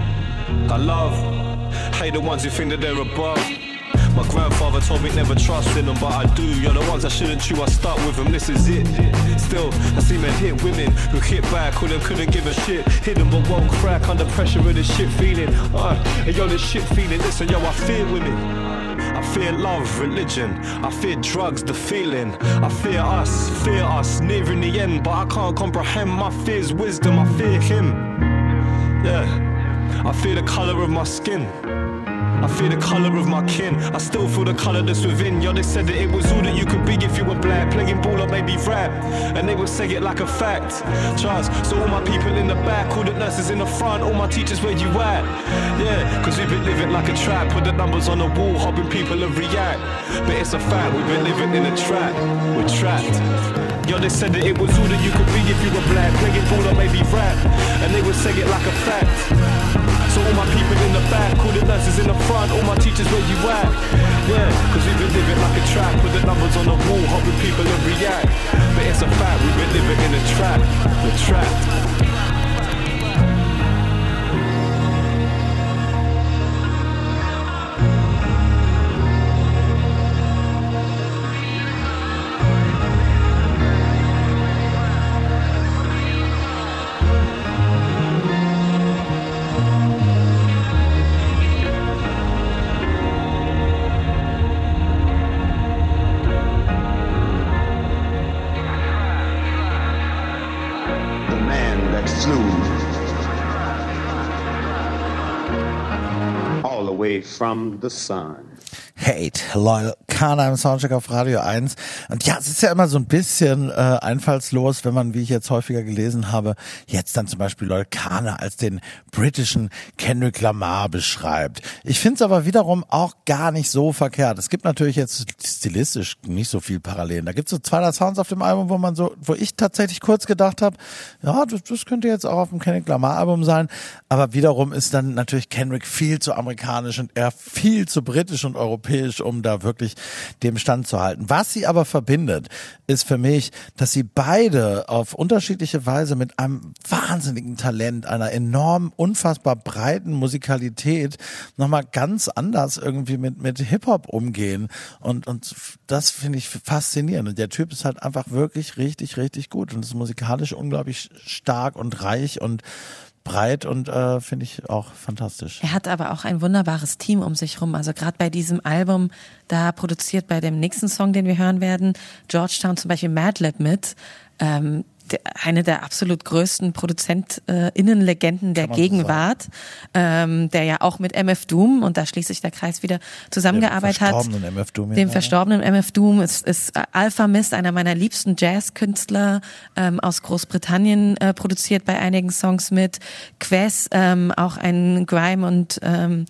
I love, hate the ones who think that they're above. My grandfather told me never trust in them, but I do. You're the ones I shouldn't chew, I start with them, this is it. Still, I see men hit women who hit back, who them couldn't give a shit. Hit them but won't crack under pressure of this shit feeling. Uh, and yo, this shit feeling, listen, yo, I fear women. I fear love, religion. I fear drugs, the feeling. I fear us, fear us, nearing the end, but I can't comprehend my fear's wisdom. I fear him. Yeah, I fear the color of my skin. I fear the colour of my kin. I still feel the colour that's within. Yo, they said that it was all that you could be if you were black. Playing ball or maybe rap. And they would say it like a fact. Trust. So all my people in the back, all the nurses in the front, all my teachers where you at? Yeah, cause we've been living like a trap. Put the numbers on the wall, hoping people will react. But it's a fact, we've been living in a trap. We're trapped. Yo, they said that it was all that you could be if you were black. Playing ball or maybe rap. And they would say it like a fact. So all my people in the back, all the nurses in the front, all my teachers where you at? Yeah, cause we've been living like a trap, put the numbers on the wall, hoping people will react. But it's a fact, we've been living in a trap, we're trapped. From the sun. Hate, Loyal Kana im Soundcheck auf Radio 1. Und ja, es ist ja immer so ein bisschen äh, einfallslos, wenn man, wie ich jetzt häufiger gelesen habe, jetzt dann zum Beispiel Kana als den britischen Kendrick Lamar beschreibt. Ich finde es aber wiederum auch gar nicht so verkehrt. Es gibt natürlich jetzt stilistisch nicht so viel Parallelen. Da gibt es so zwei, drei Sounds auf dem Album, wo man so, wo ich tatsächlich kurz gedacht habe, ja, das, das könnte jetzt auch auf dem Kendrick Lamar Album sein. Aber wiederum ist dann natürlich Kendrick viel zu amerikanisch und er viel zu britisch und europäisch, um da wirklich dem Stand zu halten. Was sie aber verbindet, ist für mich, dass sie beide auf unterschiedliche Weise mit einem wahnsinnigen Talent, einer enorm, unfassbar breiten Musikalität nochmal ganz anders irgendwie mit, mit Hip-Hop umgehen. Und, und das finde ich faszinierend. Und der Typ ist halt einfach wirklich richtig, richtig gut und ist musikalisch unglaublich stark und reich und breit und äh, finde ich auch fantastisch. Er hat aber auch ein wunderbares Team um sich rum. Also gerade bei diesem Album, da produziert bei dem nächsten Song, den wir hören werden, Georgetown zum Beispiel Madlib mit. Ähm, eine der absolut größten ProduzentInnen-Legenden der man so Gegenwart, ähm, der ja auch mit MF Doom, und da schließt sich der Kreis wieder, zusammengearbeitet hat. verstorbenen MF Doom, Dem ja. verstorbenen MF Doom ist, ist Alpha Mist, einer meiner liebsten Jazzkünstler ähm, aus Großbritannien, äh, produziert bei einigen Songs mit. Quest, ähm, auch ein Grime und ähm,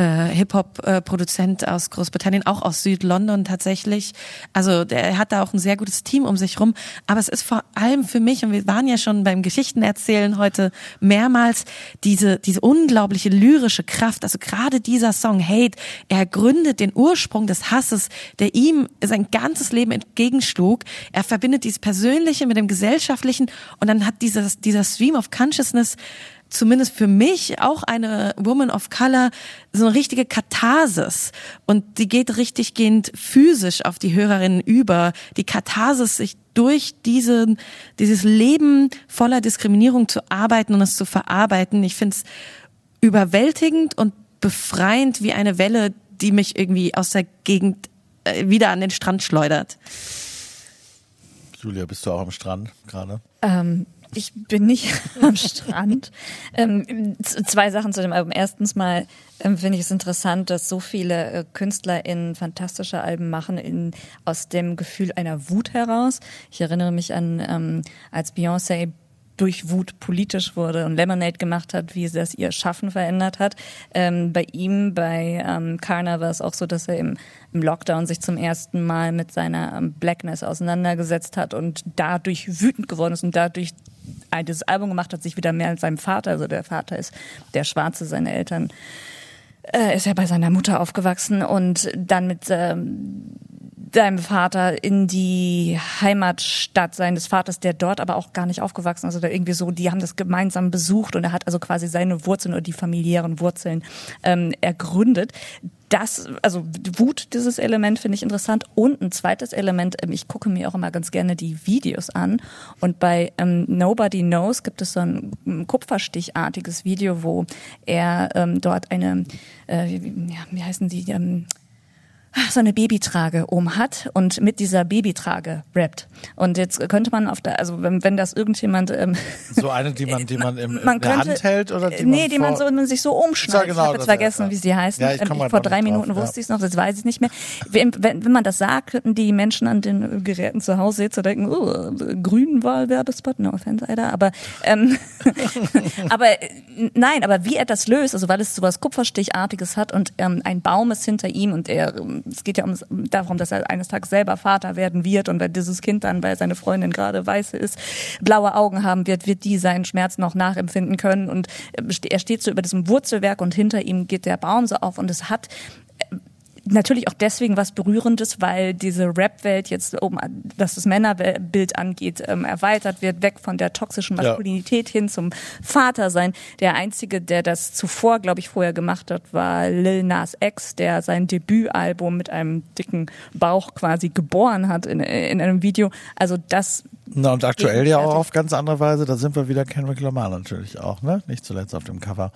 äh, Hip-Hop-Produzent aus Großbritannien, auch aus Süd-London tatsächlich. Also der hat da auch ein sehr gutes Team um sich rum. Aber es ist vor allem für mich, und wir waren ja schon beim Geschichtenerzählen heute mehrmals, diese, diese unglaubliche lyrische Kraft. Also gerade dieser Song Hate, er gründet den Ursprung des Hasses, der ihm sein ganzes Leben entgegenschlug. Er verbindet dieses Persönliche mit dem Gesellschaftlichen und dann hat dieses, dieser Stream of Consciousness zumindest für mich auch eine Woman of Color so eine richtige Katharsis und die geht richtig gehend physisch auf die Hörerinnen über. Die Katharsis, sich durch diese, dieses Leben voller Diskriminierung zu arbeiten und es zu verarbeiten. Ich finde es überwältigend und befreiend wie eine Welle, die mich irgendwie aus der Gegend äh, wieder an den Strand schleudert. Julia, bist du auch am Strand gerade? Ähm, Ich bin nicht am Strand. Ähm, zwei Sachen zu dem Album. Erstens mal ähm, finde ich es interessant, dass so viele äh, Künstler in fantastische Alben machen, in, aus dem Gefühl einer Wut heraus. Ich erinnere mich an, ähm, als Beyoncé durch Wut politisch wurde und Lemonade gemacht hat, wie das ihr Schaffen verändert hat. Ähm, bei ihm, bei ähm, Karna war es auch so, dass er im, im Lockdown sich zum ersten Mal mit seiner ähm, Blackness auseinandergesetzt hat und dadurch wütend geworden ist und dadurch dieses Album gemacht hat, sich wieder mehr mit seinem Vater, also der Vater ist der Schwarze, seine Eltern äh, ist ja bei seiner Mutter aufgewachsen und dann mit ähm, seinem Vater in die Heimatstadt seines Vaters, der dort aber auch gar nicht aufgewachsen ist, oder irgendwie so, die haben das gemeinsam besucht und er hat also quasi seine Wurzeln oder die familiären Wurzeln ähm, ergründet. Das, also Wut, dieses Element finde ich interessant. Und ein zweites Element, ähm, ich gucke mir auch immer ganz gerne die Videos an. Und bei ähm, Nobody Knows gibt es so ein ähm, kupferstichartiges Video, wo er ähm, dort eine, äh, wie, ja, wie heißen die, ähm, so eine Babytrage um hat und mit dieser Babytrage rappt. Und jetzt könnte man auf der, also wenn, wenn das irgendjemand ähm, So eine, die man, die man im, man in der könnte, Hand hält oder die nee, man die man so man sich so umschneidet. Ja, genau, ich habe jetzt vergessen, ja. wie sie heißen. Ja, ich Ähm, komm mal vor drei nicht drauf, Minuten wusste ich es noch, jetzt weiß ich nicht mehr. Wenn, wenn, wenn man das sagt, könnten die Menschen an den Geräten zu Hause jetzt so denken, oh, Grünwahl Werbespot, no offense, Alter. Aber ähm, aber äh, nein, aber wie er das löst, also weil es sowas Kupferstichartiges hat und ähm, ein Baum ist hinter ihm und er, ähm, es geht ja um, darum, dass er eines Tages selber Vater werden wird und wenn dieses Kind dann, weil seine Freundin gerade weiße ist, blaue Augen haben wird, wird die seinen Schmerz noch nachempfinden können. Und er steht so über diesem Wurzelwerk und hinter ihm geht der Baum so auf. Und es hat natürlich auch deswegen was Berührendes, weil diese Rap-Welt jetzt, um, dass das Männerbild angeht, ähm, erweitert wird, weg von der toxischen Ja. Maskulinität hin zum Vatersein. Der Einzige, der das zuvor, glaube ich, vorher gemacht hat, war Lil Nas X, der sein Debütalbum mit einem dicken Bauch quasi geboren hat in, in einem Video. Also das Na, und aktuell ja auch auf ganz andere Weise, da sind wir wieder Kendrick Lamar natürlich auch, ne? Nicht zuletzt auf dem Cover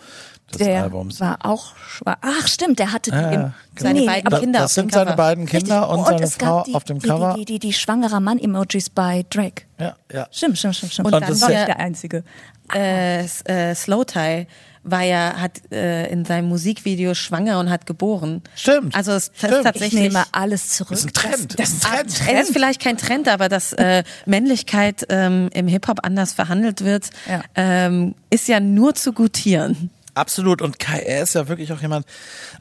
des der Albums. war auch schwarz. Ach, stimmt, der hatte die Ja, im, ja, Seine beiden Da- Kinder das auf dem sind seine Cover. beiden Kinder Richtig. und, seine es Frau die, auf dem die, Cover. Die, die, die, die schwangerer Mann-Emojis bei Drake. ja, ja. Stimmt, stimmt, stimmt, stimmt. Und Und dann das war der- ich der Einzige. äh, äh, Slow Tie war ja, hat äh, in seinem Musikvideo schwanger und hat geboren. Stimmt. Also es ist Stimmt. Ich Ich tatsächlich. nehme alles zurück. Das ist ein Trend. Das, das Ein ist Trend. Es ist vielleicht kein Trend, aber dass äh, Männlichkeit ähm, im Hip-Hop anders verhandelt wird, Ja. ähm, ist ja nur zu gutieren. Absolut. Und Kai, er ist ja wirklich auch jemand,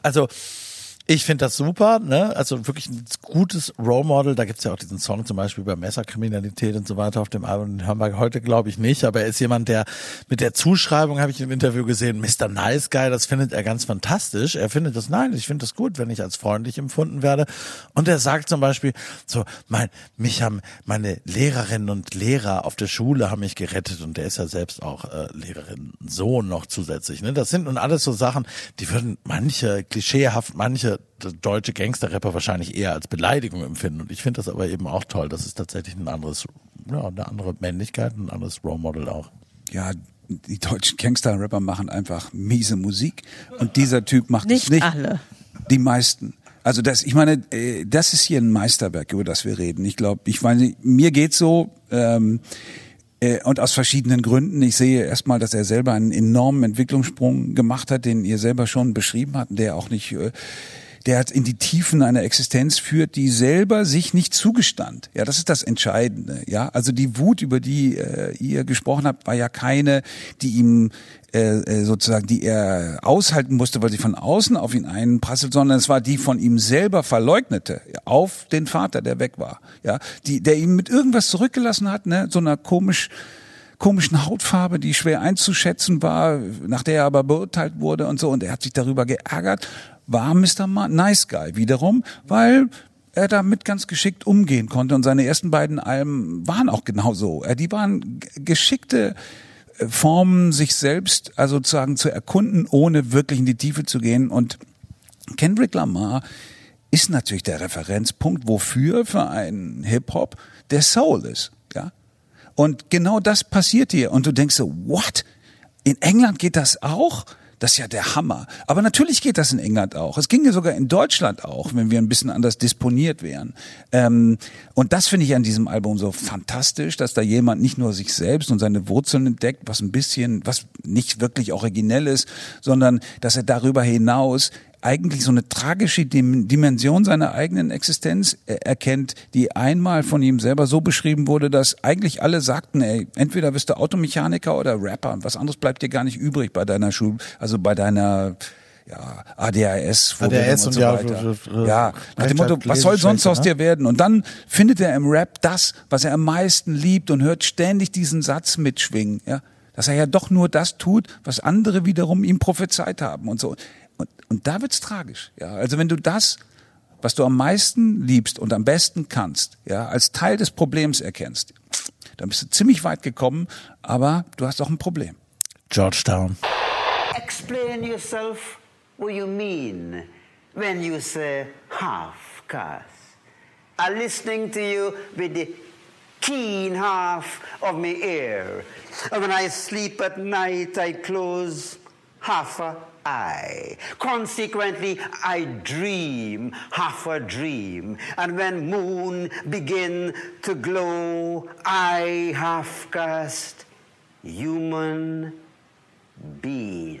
also ich finde das super, ne? Also wirklich ein gutes Role Model. Da gibt's ja auch diesen Song zum Beispiel über Messerkriminalität und so weiter auf dem Album. Den hören wir heute, glaube ich, nicht. Aber er ist jemand, der mit der Zuschreibung, habe ich im Interview gesehen, Mr. Nice Guy, das findet er ganz fantastisch. Er findet das, nein, ich finde das gut, wenn ich als freundlich empfunden werde. Und er sagt zum Beispiel, so, mein, mich haben meine Lehrerinnen und Lehrer auf der Schule haben mich gerettet und der ist ja selbst auch äh, Lehrerin Sohn noch zusätzlich. Ne? Das sind nun alles so Sachen, die würden manche, klischeehaft, manche deutsche Gangster-Rapper wahrscheinlich eher als Beleidigung empfinden. Und ich finde das aber eben auch toll. Das ist tatsächlich ein anderes, ja, eine andere Männlichkeit, ein anderes Role Model auch. Ja, die deutschen Gangster-Rapper machen einfach miese Musik und dieser Typ macht Nicht es nicht. alle. Die meisten. Also das, ich meine, äh, das ist hier ein Meisterwerk, über das wir reden. Ich glaube, ich meine, mir geht's so ähm, äh, und aus verschiedenen Gründen. Ich sehe erstmal, dass er selber einen enormen Entwicklungssprung gemacht hat, den ihr selber schon beschrieben habt, der auch nicht äh, der hat in die Tiefen einer Existenz führt, die selber sich nicht zugestand. Ja, das ist das Entscheidende. Ja, also die Wut, über die äh, ihr gesprochen habt, war ja keine, die ihm äh, äh, sozusagen, die er aushalten musste, weil sie von außen auf ihn einprasselt, sondern es war die von ihm selber verleugnete auf den Vater, der weg war. Ja, die, der ihn mit irgendwas zurückgelassen hat, ne, so einer komisch komischen Hautfarbe, die schwer einzuschätzen war, nach der er aber beurteilt wurde und so. Und er hat sich darüber geärgert, war Mr. Nice Guy wiederum, weil er damit ganz geschickt umgehen konnte. Und seine ersten beiden Alben waren auch genau so. Äh, Die waren geschickte äh, Formen, sich selbst also sozusagen zu erkunden, ohne wirklich in die Tiefe zu gehen. Und Kendrick Lamar ist natürlich der Referenzpunkt, wofür für einen Hip-Hop der Soul ist. Ja? Und genau das passiert hier. Und du denkst so, what? In England geht das auch? Das ist ja der Hammer. Aber natürlich geht das in England auch. Es ginge sogar in Deutschland auch, wenn wir ein bisschen anders disponiert wären. Ähm, und das finde ich an diesem Album so fantastisch, dass da jemand nicht nur sich selbst und seine Wurzeln entdeckt, was ein bisschen, was nicht wirklich originell ist, sondern dass er darüber hinaus eigentlich so eine tragische Dim- Dimension seiner eigenen Existenz erkennt, die einmal von ihm selber so beschrieben wurde, dass eigentlich alle sagten, ey, entweder wirst du Automechaniker oder Rapper, was anderes bleibt dir gar nicht übrig bei deiner Schul, also bei deiner ja, ADHS, ADHS und so und ja, weiter. Ja, nach dem Motto, was soll sonst aus ne? dir werden? Und dann findet er im Rap das, was er am meisten liebt und hört ständig diesen Satz mitschwingen, ja. Dass er ja doch nur das tut, was andere wiederum ihm prophezeit haben und so. Und, und da wird's tragisch, ja. Also wenn du das, was du am meisten liebst und am besten kannst, ja, als Teil des Problems erkennst, dann bist du ziemlich weit gekommen, aber du hast auch ein Problem. Georgetown. Explain yourself what you mean when you say half caste. I'm listening to you with the keen half of my ear. And when I sleep at night, I close half a eye. Consequently, I dream half a dream. And when moon begin to glow, I half cast human being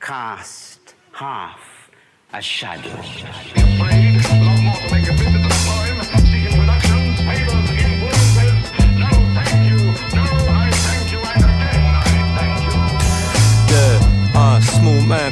cast half a shadow.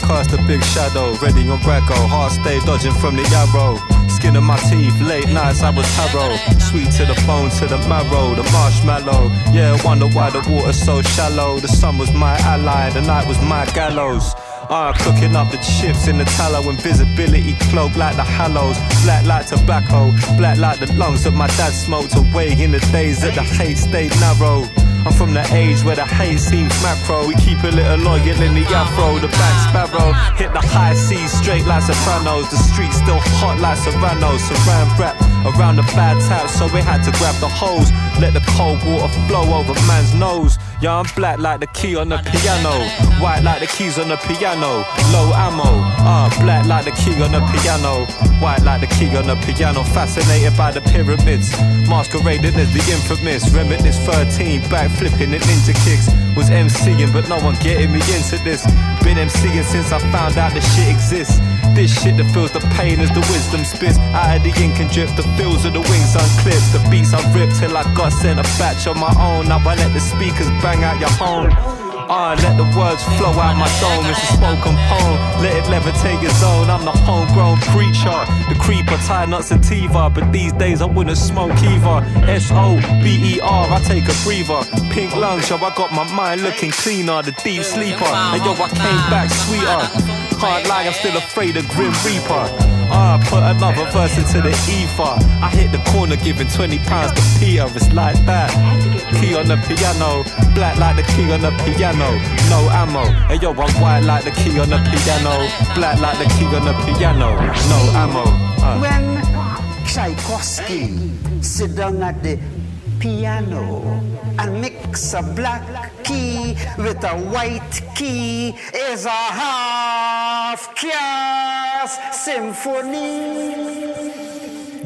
Cast a big shadow, ready on Racco, heart stay dodging from the arrow. Skin of my teeth, late nights I was tarot. Sweet to the bone, to the marrow, the marshmallow. Yeah, wonder why the water's so shallow. The sun was my ally, the night was my gallows. Ah, cooking up the chips in the tallow, invisibility cloak like the hallows. Black like tobacco, black like the lungs that my dad smoked away in the days that the hate stayed narrow. I'm from the age where the hate seems macro. We keep a little loyal in the afro. The back sparrow hit the high seas straight like sopranos. The streets still hot like serranos. Saran wrap around the bad taps, so we had to grab the hose. Let the cold water flow over man's nose. Yeah, I'm black like the key on the piano. White like the keys on the piano. Low ammo. Ah, black like the key on the piano. White like the key on the piano. Fascinated by the pyramids. Masquerading as the infamous. Reminisce 13. Back flipping and ninja kicks. Was MCing, but no one getting me into this. Been MCing since I found out this shit exists. This shit that feels the pain as the wisdom spits. Out of the ink and drip, the feels of the wings unclipped. The beats I ripped till I got sent a batch on my own. Now I let the speakers bang out your home. I let the words flow out my dome. It's a spoken poem. Let it levitate your zone. I'm the homegrown preacher. The creeper tied nuts and Tiva. But these days I wouldn't smoke either. S O B E R, I take a breather. Pink lungs, yo, I got my mind looking cleaner. The deep sleeper. And yo, I came back sweeter. Can't lie, I'm still afraid of Grim Reaper. Ah, put another verse into the ether. I hit the corner giving 20 pounds to Peter. It's like that. Key on the piano. Black like the key on the piano. No ammo. Hey yo, I'm white like the key on the piano. Black like the key on the piano. No ammo. Ah. When Tchaikovsky sit down at the piano and mix a black key with a white key is a half caste symphony.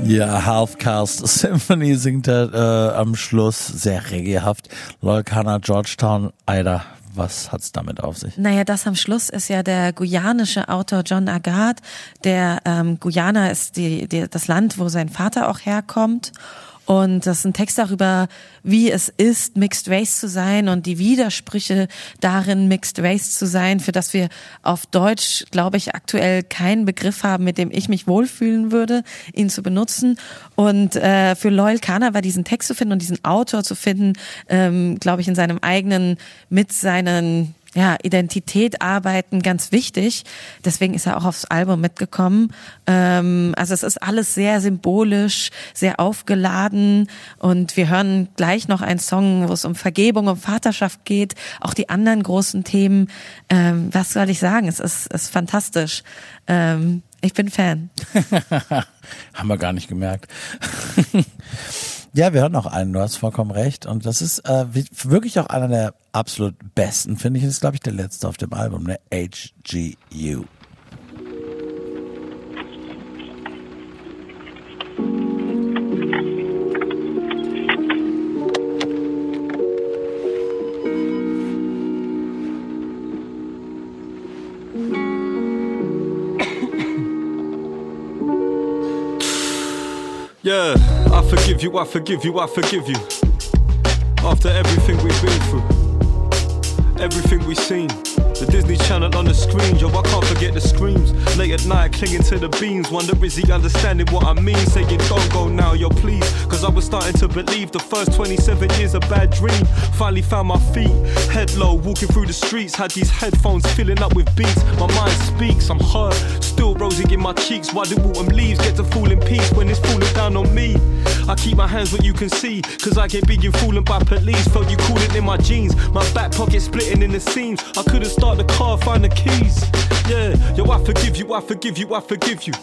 Ja, Halfcast Symphony singt er äh, am Schluss sehr reggaehaft. Lolkana Georgetown, Alter, was hat's damit auf sich? Naja, das am Schluss ist ja der guyanische Autor John Agat. Der ähm, Guyana ist die, die, das Land, wo sein Vater auch herkommt. Und das ist ein Text darüber, wie es ist, Mixed Race zu sein und die Widersprüche darin, Mixed Race zu sein, für das wir auf Deutsch, glaube ich, aktuell keinen Begriff haben, mit dem ich mich wohlfühlen würde, ihn zu benutzen. Und äh, für Loyal Kana war diesen Text zu finden und diesen Autor zu finden, ähm, glaube ich, in seinem eigenen, mit seinen ja, Identität arbeiten ganz wichtig. Deswegen ist er auch aufs Album mitgekommen. Ähm, also es ist alles sehr symbolisch, sehr aufgeladen und wir hören gleich noch einen Song, wo es um Vergebung, um Vaterschaft geht, auch die anderen großen Themen. Ähm, was soll ich sagen? Es ist, ist fantastisch. Ähm, ich bin Fan. Haben wir gar nicht gemerkt. Ja, wir hören noch einen, du hast vollkommen recht. Und das ist äh, wirklich auch einer der absolut besten, finde ich. Das ist, glaube ich, der letzte auf dem Album, ne? HGU. Yeah, I forgive you, I forgive you, I forgive you. After everything we've been through, everything we've seen. The Disney Channel on the screen, yo, I can't forget the screams. Late at night, clinging to the beams. Wonder is he understanding what I mean? Saying, don't go now, yo, please. Cause I was starting to believe the first 27 years a bad dream. Finally found my feet, head low, walking through the streets. Had these headphones filling up with beats. My mind speaks, I'm hurt, still rosy in my cheeks. Why do autumn leaves get to fall in peace when it's falling down on me? I keep my hands where you can see, cause I get being fallen by police. Felt you cooling in my jeans, my back pocket splitting in the seams. I couldn't start the car, find the keys. Yeah, yo, I forgive you, I forgive you, I forgive you.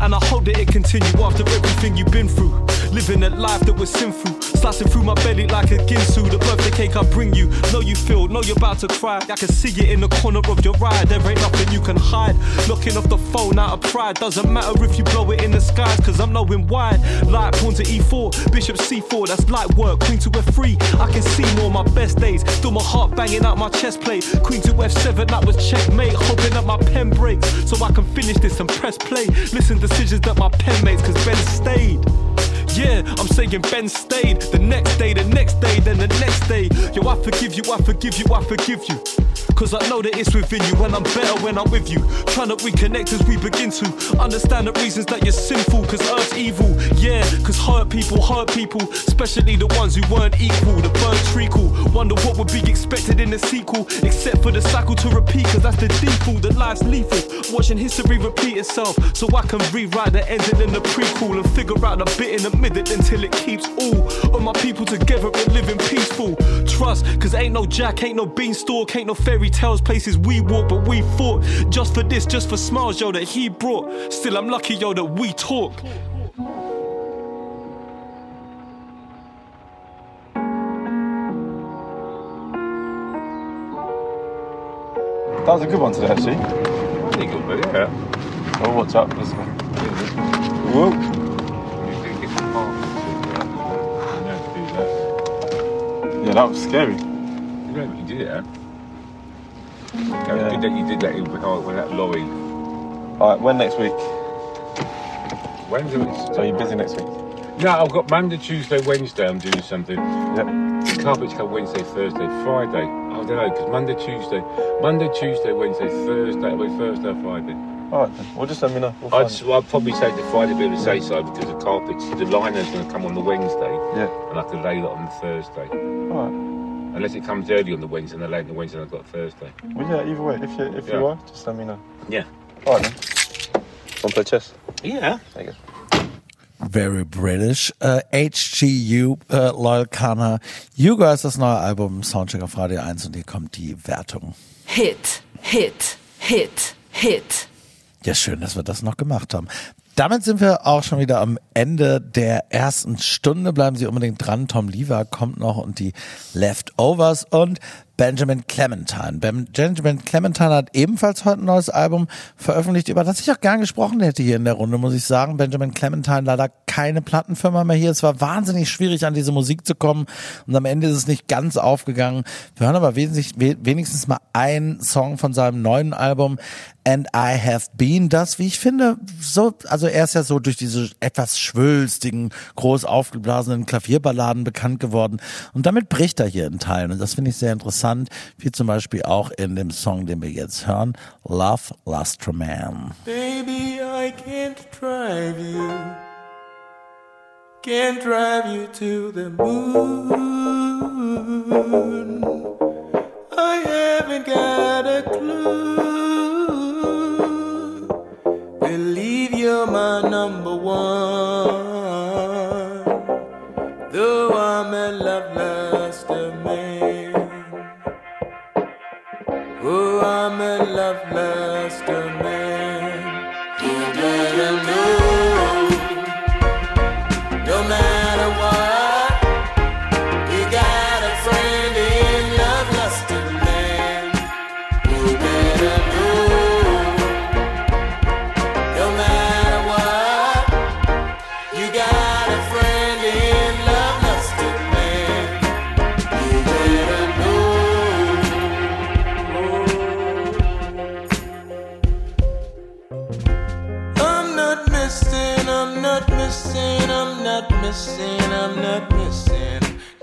And I hope that it continue after everything you've been through. Living a life that was sinful, slicing through my belly like a ginsu. The birthday cake I bring you, know you feel, know you're about to cry. I can see it in the corner of your eye. There ain't nothing you can hide. Looking off the phone out of pride. Doesn't matter if you blow it in the skies, cause I'm knowing why. Light pawn to E4, Bishop C4, that's light work. Queen to F3, I can see more my best days. Feel my heart banging out my chest plate. Queen to F7, that was checkmate. Hoping that my pen breaks so I can finish this and press play. Listen, decisions that my pen makes, cause Ben stayed. Yeah, I'm saying Ben stayed. The next day, the next day, then the next day. Yo, I forgive you, I forgive you, I forgive you. Cause I know that it's within you, and I'm better when I'm with you. Trying to reconnect as we begin to understand the reasons that you're sinful, cause earth's evil. Yeah, cause hurt people hurt people, especially the ones who weren't equal. The bird treacle. Wonder what would be expected in the sequel, except for the cycle to repeat, cause that's the default. The life's lethal. Watching history repeat itself, so I can rewrite the ending in the prequel and figure out the bit in the middle until it keeps all of my people together and living peaceful. Trust, cause ain't no jack, ain't no beanstalk, ain't no fairy tales, places we walk, but we fought just for this, just for smiles, yo, that he brought. Still, I'm lucky, yo, that we talk. That was a good one today, actually. Pretty good, but yeah. Oh, what's up? Let's go. Whoa. That was scary. Yeah, you did it, huh? Yeah. You did that. You did that in- when, I- when that lorry. All right, when next week? It? So you're busy next week? No, I've got Monday, Tuesday, Wednesday. I'm doing something. Yep. The carpets come Wednesday, Thursday, Friday. I don't know because Monday, Tuesday, Monday, Tuesday, Wednesday, Thursday. Wait, Thursday, Friday. All right, then. Well, just let me know. We'll I'd, find s- I'd probably say the Friday bit of the safe side because the carpets, the liner's going to come on the Wednesday, Yeah. and I have to lay that on the Thursday. All right. Unless it comes early on the Wednesday and I lay it on the Wednesday and I've got Thursday. Well, yeah, either way, if you if Yeah. you are, just let me know. Yeah. All right, then. Want to play chess? Yeah. There you go. Very British. Äh, HGU, äh, Loyal Kana. Hugo ist das neue Album, Soundcheck auf Radio 1 und hier kommt die Wertung. Hit, Hit, Hit, Hit. Ja, schön, dass wir das noch gemacht haben. Damit sind wir auch schon wieder am Ende der ersten Stunde. Bleiben Sie unbedingt dran. Tom Lever kommt noch und die Leftovers und Benjamin Clementine. Benjamin Clementine hat ebenfalls heute ein neues Album veröffentlicht, über das ich auch gern gesprochen hätte hier in der Runde, muss ich sagen. Benjamin Clementine leider keine Plattenfirma mehr hier. Es war wahnsinnig schwierig, an diese Musik zu kommen und am Ende ist es nicht ganz aufgegangen. Wir hören aber wenigstens mal einen Song von seinem neuen Album And I Have Been, das, wie ich finde, so, also er ist ja so durch diese etwas schwülstigen, groß aufgeblasenen Klavierballaden bekannt geworden und damit bricht er hier in Teilen und das finde ich sehr interessant, wie zum Beispiel auch in dem Song, den wir jetzt hören, Love Lustre Man. Baby, I can't drive you. Can't drive you to the moon. I haven't got a clue. Believe you're my number one. I'm a love luster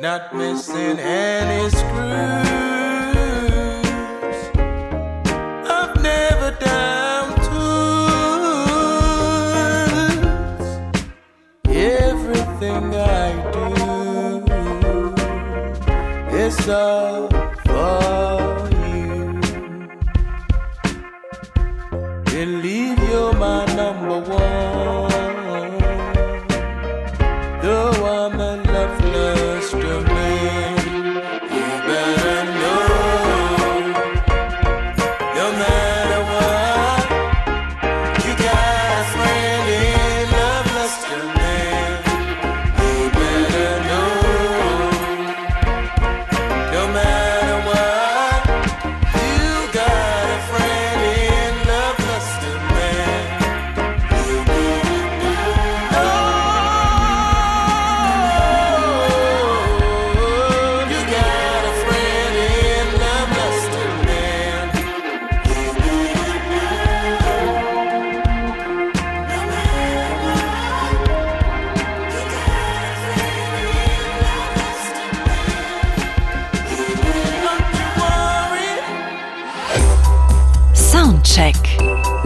not missing any screws. I've never down tools. Everything I do is all for you. Believe you're my number one.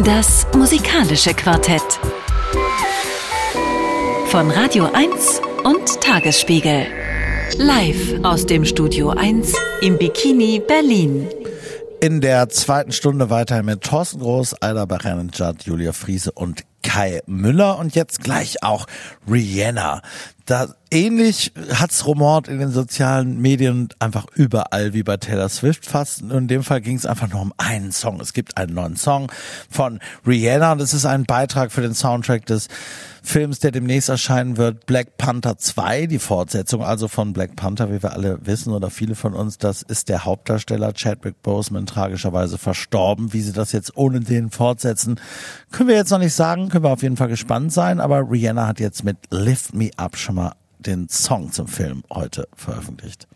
Das musikalische Quartett. Von Radio 1 und Tagesspiegel. Live aus dem Studio 1 im Bikini Berlin. In der zweiten Stunde weiterhin mit Thorsten Groß, Alda Bachanenjad, Julia Friese und Kai Müller und jetzt gleich auch Rihanna. Da ähnlich hat's rumort in den sozialen Medien einfach überall wie bei Taylor Swift fast. Und in dem Fall ging es einfach nur um einen Song. Es gibt einen neuen Song von Rihanna und es ist ein Beitrag für den Soundtrack des Films, der demnächst erscheinen wird, Black Panther 2, die Fortsetzung also von Black Panther, wie wir alle wissen oder viele von uns, das ist der Hauptdarsteller Chadwick Boseman tragischerweise verstorben. Wie sie das jetzt ohne den fortsetzen, können wir jetzt noch nicht sagen, können wir auf jeden Fall gespannt sein, aber Rihanna hat jetzt mit Lift Me Up schon den Song zum Film heute veröffentlicht.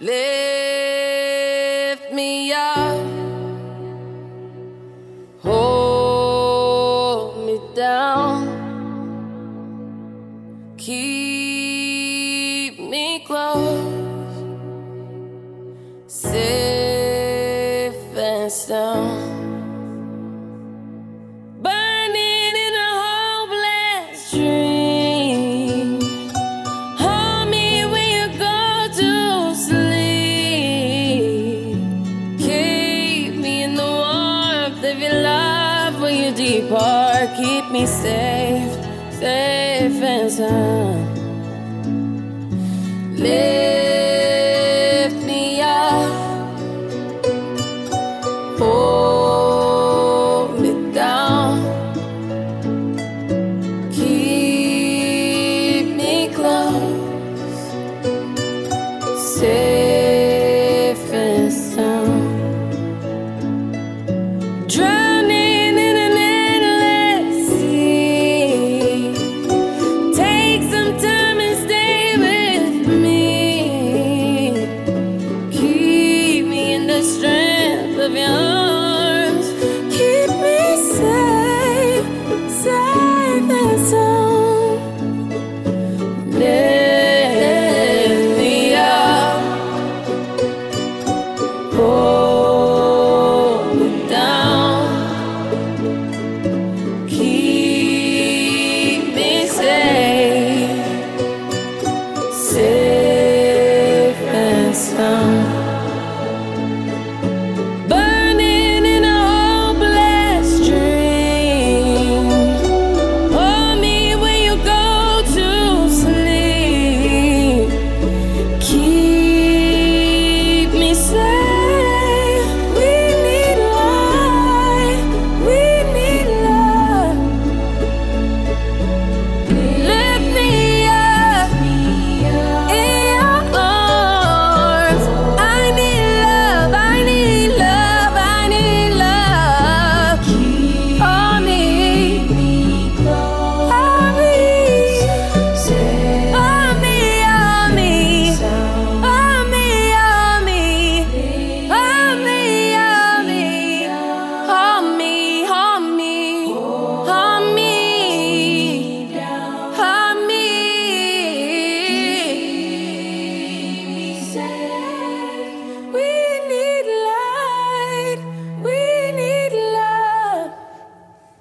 Lift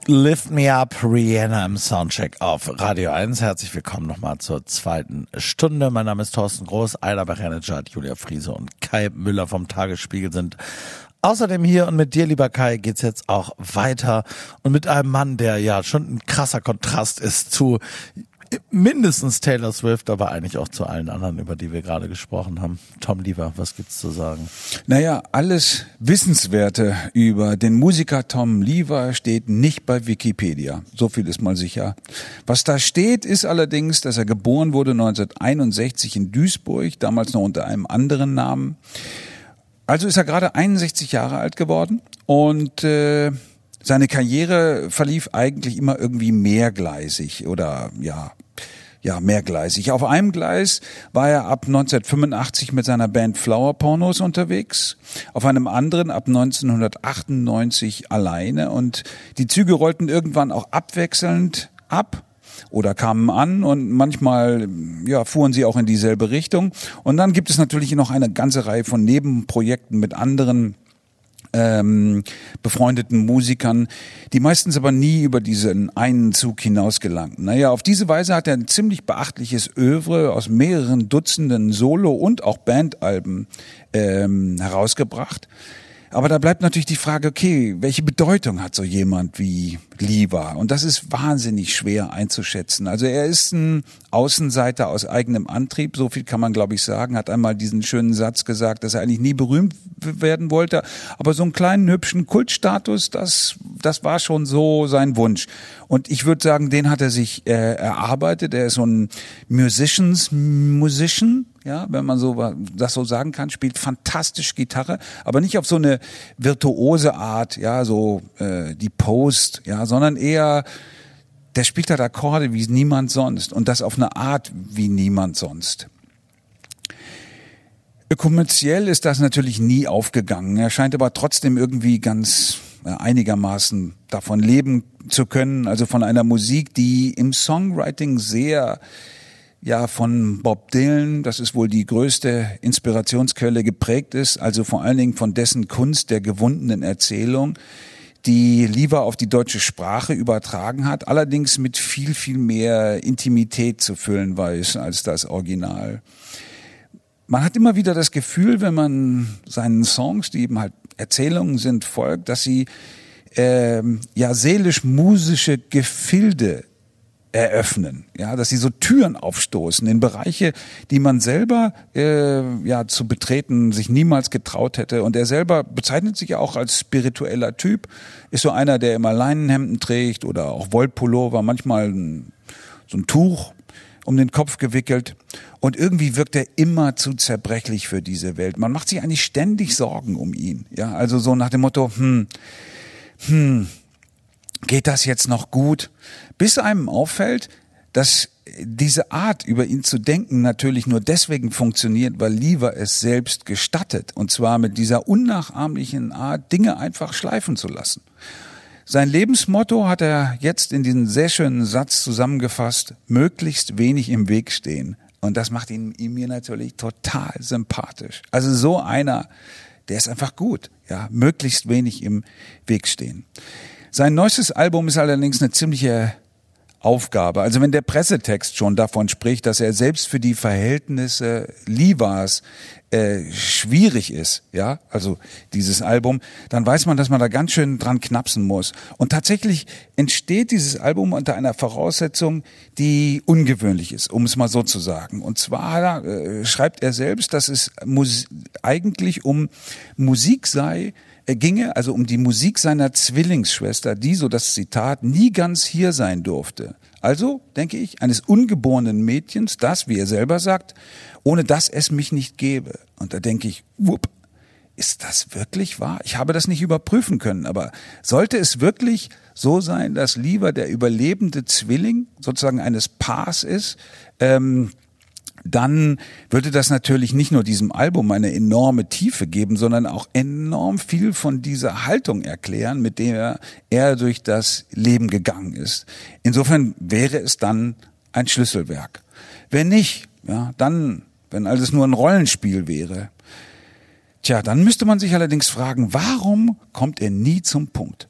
Lift Me Up, Rihanna im Soundcheck auf Radio 1. Herzlich willkommen nochmal zur zweiten Stunde. Mein Name ist Thorsten Groß, Ayla Bachanejad, Julia Friese und Kai Müller vom Tagesspiegel sind außerdem hier und mit dir, lieber Kai, geht's jetzt auch weiter und mit einem Mann, der ja schon ein krasser Kontrast ist zu mindestens Taylor Swift, aber eigentlich auch zu allen anderen, über die wir gerade gesprochen haben. Tom Lieber, was gibt's zu sagen? Naja, alles Wissenswerte über den Musiker Tom Lever steht nicht bei Wikipedia. So viel ist mal sicher. Was da steht, ist allerdings, dass er geboren wurde 1961 in Duisburg, damals noch unter einem anderen Namen. Also ist er gerade 61 Jahre alt geworden und äh, seine Karriere verlief eigentlich immer irgendwie mehrgleisig oder ja, ja, mehrgleisig. Auf einem Gleis war er ab 1985 mit seiner Band Flower Pornos unterwegs, auf einem anderen ab 1998 alleine und die Züge rollten irgendwann auch abwechselnd ab oder kamen an und manchmal ja, fuhren sie auch in dieselbe Richtung. Und dann gibt es natürlich noch eine ganze Reihe von Nebenprojekten mit anderen ähm, befreundeten Musikern, die meistens aber nie über diesen einen Zug hinaus gelangten. Naja, auf diese Weise hat er ein ziemlich beachtliches Övre aus mehreren Dutzenden Solo- und auch Bandalben ähm, herausgebracht. Aber da bleibt natürlich die Frage, okay, welche Bedeutung hat so jemand wie Liva? Und das ist wahnsinnig schwer einzuschätzen. Also er ist ein Außenseiter aus eigenem Antrieb, so viel kann man glaube ich sagen, hat einmal diesen schönen Satz gesagt, dass er eigentlich nie berühmt werden wollte, aber so einen kleinen hübschen Kultstatus, das das war schon so sein Wunsch. Und ich würde sagen, den hat er sich äh, erarbeitet. Er ist so ein Musicians Musician, ja, wenn man so das so sagen kann, spielt fantastisch Gitarre, aber nicht auf so eine virtuose Art, ja, so äh, die Post, ja, sondern eher der spielt halt Akkorde wie niemand sonst und das auf eine Art wie niemand sonst. Kommerziell ist das natürlich nie aufgegangen. Er scheint aber trotzdem irgendwie ganz äh, einigermaßen davon leben zu können, also von einer Musik, die im Songwriting sehr ja von Bob Dylan, das ist wohl die größte Inspirationsquelle geprägt ist, also vor allen Dingen von dessen Kunst der gewundenen Erzählung, die lieber auf die deutsche Sprache übertragen hat, allerdings mit viel, viel mehr Intimität zu füllen weiß als das Original. Man hat immer wieder das Gefühl, wenn man seinen Songs, die eben halt Erzählungen sind, folgt, dass sie ähm, ja seelisch-musische Gefilde eröffnen, ja, dass sie so Türen aufstoßen in Bereiche, die man selber äh, ja zu betreten sich niemals getraut hätte. Und er selber bezeichnet sich ja auch als spiritueller Typ, ist so einer, der immer Leinenhemden trägt oder auch Wollpullover, manchmal ein, so ein Tuch um den Kopf gewickelt. Und irgendwie wirkt er immer zu zerbrechlich für diese Welt. Man macht sich eigentlich ständig Sorgen um ihn. Ja, also so nach dem Motto, hm, hm, geht das jetzt noch gut? Bis einem auffällt, dass diese Art, über ihn zu denken, natürlich nur deswegen funktioniert, weil Lieber es selbst gestattet. Und zwar mit dieser unnachahmlichen Art, Dinge einfach schleifen zu lassen. Sein Lebensmotto hat er jetzt in diesen sehr schönen Satz zusammengefasst, möglichst wenig im Weg stehen. Und das macht ihn, ihn mir natürlich total sympathisch. Also so einer, der ist einfach gut, ja, möglichst wenig im Weg stehen. Sein neuestes Album ist allerdings eine ziemliche Aufgabe. Also wenn der Pressetext schon davon spricht, dass er selbst für die Verhältnisse Livas äh, schwierig ist, ja, also dieses Album, dann weiß man, dass man da ganz schön dran knapsen muss. Und tatsächlich entsteht dieses Album unter einer Voraussetzung, die ungewöhnlich ist, um es mal so zu sagen. Und zwar äh, schreibt er selbst, dass es Mus eigentlich um Musik sei, ginge also um die Musik seiner Zwillingsschwester, die, so das Zitat, nie ganz hier sein durfte. Also, denke ich, eines ungeborenen Mädchens, das, wie er selber sagt, ohne das es mich nicht gäbe. Und da denke ich, wupp, ist das wirklich wahr? Ich habe das nicht überprüfen können, aber sollte es wirklich so sein, dass lieber der überlebende Zwilling sozusagen eines Paars ist, ähm, dann würde das natürlich nicht nur diesem Album eine enorme Tiefe geben, sondern auch enorm viel von dieser Haltung erklären, mit der er durch das Leben gegangen ist. Insofern wäre es dann ein Schlüsselwerk. Wenn nicht, ja, dann, wenn alles nur ein Rollenspiel wäre, tja, dann müsste man sich allerdings fragen, warum kommt er nie zum Punkt?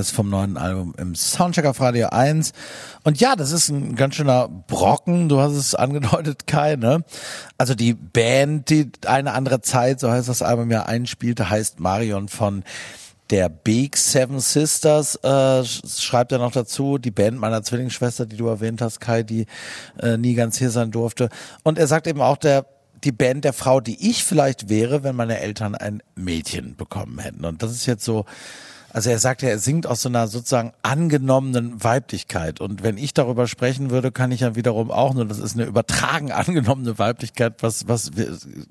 ist vom neuen Album im Soundcheck auf Radio 1. Und ja, das ist ein ganz schöner Brocken, du hast es angedeutet, Kai, ne? Also die Band, die eine andere Zeit, so heißt das Album ja, einspielte, heißt Marion von der Big Seven Sisters äh, schreibt er noch dazu, die Band meiner Zwillingsschwester, die du erwähnt hast, Kai, die äh, nie ganz hier sein durfte. Und er sagt eben auch, der die Band der Frau, die ich vielleicht wäre, wenn meine Eltern ein Mädchen bekommen hätten. Und das ist jetzt so also er sagt ja, er singt aus so einer sozusagen angenommenen Weiblichkeit. Und wenn ich darüber sprechen würde, kann ich ja wiederum auch nur, das ist eine übertragen angenommene Weiblichkeit. Was, was,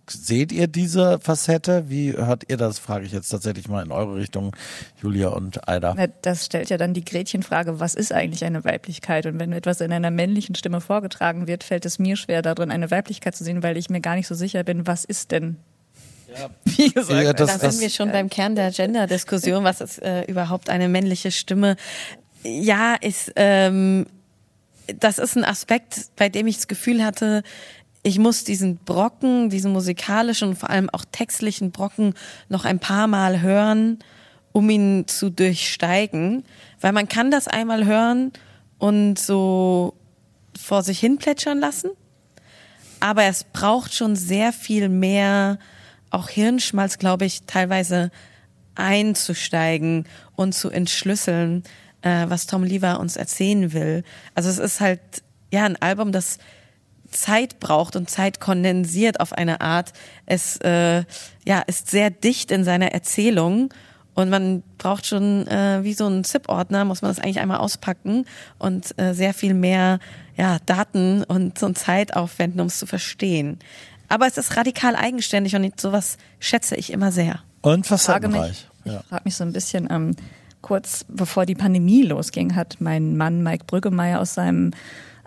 seht ihr diese Facette? Wie hört ihr das? Frage ich jetzt tatsächlich mal in eure Richtung, Julia und Aida. Das stellt ja dann die Gretchenfrage, was ist eigentlich eine Weiblichkeit? Und wenn etwas in einer männlichen Stimme vorgetragen wird, fällt es mir schwer, darin eine Weiblichkeit zu sehen, weil ich mir gar nicht so sicher bin, was ist denn wie gesagt, Ja, das- da das- sind wir schon beim Kern der Gender-Diskussion. Was ist äh, überhaupt eine männliche Stimme? Ja, ist, ähm, das ist ein Aspekt, bei dem ich das Gefühl hatte, ich muss diesen Brocken, diesen musikalischen und vor allem auch textlichen Brocken noch ein paar Mal hören, um ihn zu durchsteigen. Weil man kann das einmal hören und so vor sich hin plätschern lassen. Aber es braucht schon sehr viel mehr, auch Hirnschmalz, glaube ich, teilweise einzusteigen und zu entschlüsseln, äh, was Tom Lever uns erzählen will. Also es ist halt ja ein Album, das Zeit braucht und Zeit kondensiert auf eine Art. Es äh, ja ist sehr dicht in seiner Erzählung und man braucht schon äh, wie so ein ZIP-Ordner, muss man das eigentlich einmal auspacken und äh, sehr viel mehr ja, Daten und so Zeit aufwenden, um es zu verstehen. Aber es ist radikal eigenständig und sowas schätze ich immer sehr. Und frage mich, facettenreich. ich Ja. frage mich so ein bisschen, ähm, kurz bevor die Pandemie losging, hat mein Mann Mike Brüggemeier aus seinem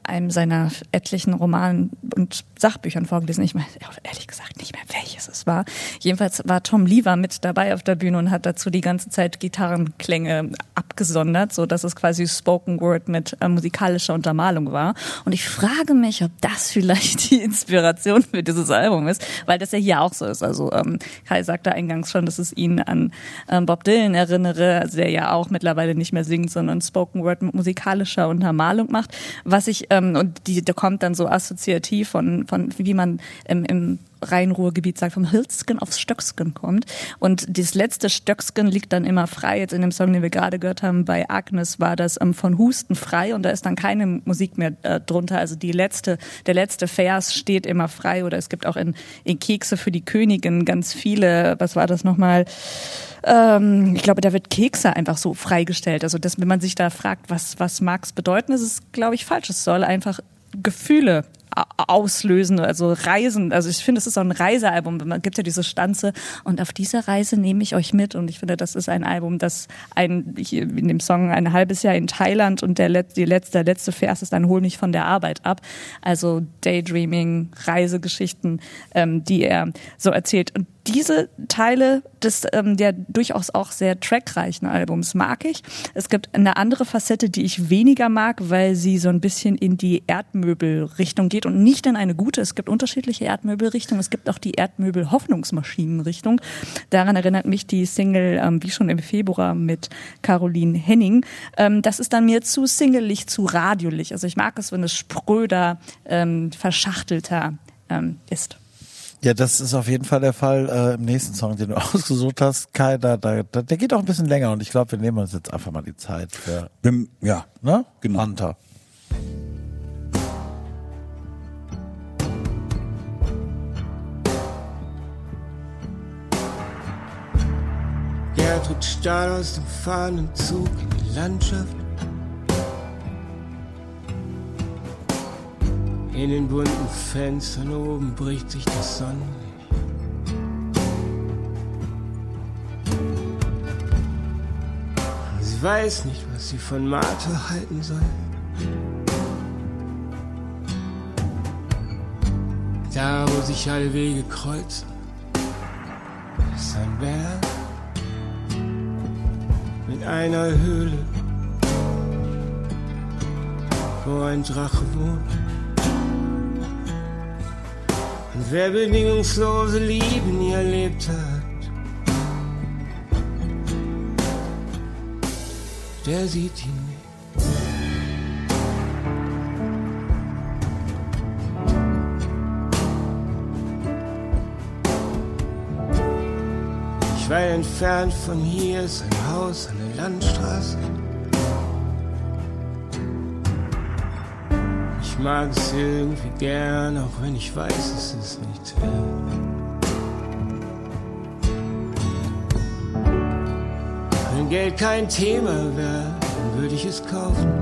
einem seiner etlichen Romanen und Sachbüchern vorgelesen. Ich meine, ehrlich gesagt nicht mehr, welches es war. Jedenfalls war Tom Lever mit dabei auf der Bühne und hat dazu die ganze Zeit Gitarrenklänge abgesondert, so dass es quasi Spoken Word mit äh, musikalischer Untermalung war. Und ich frage mich, ob das vielleicht die Inspiration für dieses Album ist, weil das ja hier auch so ist. Also ähm, Kai sagte eingangs schon, dass es ihn an ähm, Bob Dylan erinnere, also der ja auch mittlerweile nicht mehr singt, sondern Spoken Word mit musikalischer Untermalung macht. Was ich ähm, und die, da kommt dann so assoziativ von von wie man im, im Rhein-Ruhr-Gebiet sagt, vom Hülsken aufs Stöcksken kommt. Und das letzte Stöcksken liegt dann immer frei. Jetzt in dem Song, den wir gerade gehört haben, bei Agnes war das ähm, von Husten frei und da ist dann keine Musik mehr äh, drunter. Also die letzte, der letzte Vers steht immer frei oder es gibt auch in, in Kekse für die Königin ganz viele, was war das nochmal? Ähm, ich glaube, da wird Kekse einfach so freigestellt. Also, dass, wenn man sich da fragt, was, was mag's bedeuten, ist es, glaube ich, falsch. Es soll einfach Gefühle auslösen, also Reisen. Also ich finde, es ist auch ein Reisealbum. Man gibt ja diese Stanze und auf dieser Reise nehme ich euch mit. Und ich finde, das ist ein Album, das ein, hier in dem Song ein halbes Jahr in Thailand und der, Let die letzte, der letzte Vers ist dann hol mich von der Arbeit ab. Also Daydreaming, Reisegeschichten, ähm, die er so erzählt. Und diese Teile des ähm, der durchaus auch sehr trackreichen Albums mag ich. Es gibt eine andere Facette, die ich weniger mag, weil sie so ein bisschen in die Erdmöbelrichtung geht und nicht in eine gute. Es gibt unterschiedliche Erdmöbelrichtungen. Es gibt auch die Erdmöbel-Hoffnungsmaschinenrichtung. Daran erinnert mich die Single, ähm, wie schon im Februar mit Caroline Henning. Ähm, das ist dann mir zu singelig, zu radiolich. Also ich mag es, wenn es spröder, ähm, verschachtelter ähm, ist. Ja, das ist auf jeden Fall der Fall äh, im nächsten Song, den du ausgesucht hast, Kai. Da, da, da, der geht auch ein bisschen länger und ich glaube, wir nehmen uns jetzt einfach mal die Zeit für. ja, ne? Genau. Hunter. Stahl aus dem fahrenden Zug in die Landschaft. In den bunten Fenstern oben bricht sich das Sonnenlicht. Sie weiß nicht, was sie von Martha halten soll. Da, wo sich alle Wege kreuzen, ist ein Berg einer Höhle, wo ein Drache wohnt. Und wer bedingungslose Liebe nie erlebt hat, der sieht ihn entfernt von hier ist ein Haus der Landstraße. Ich Ich mag es irgendwie gern, auch wenn ich weiß, es ist nicht wert. Wenn Geld kein Thema wäre, dann würde ich es kaufen.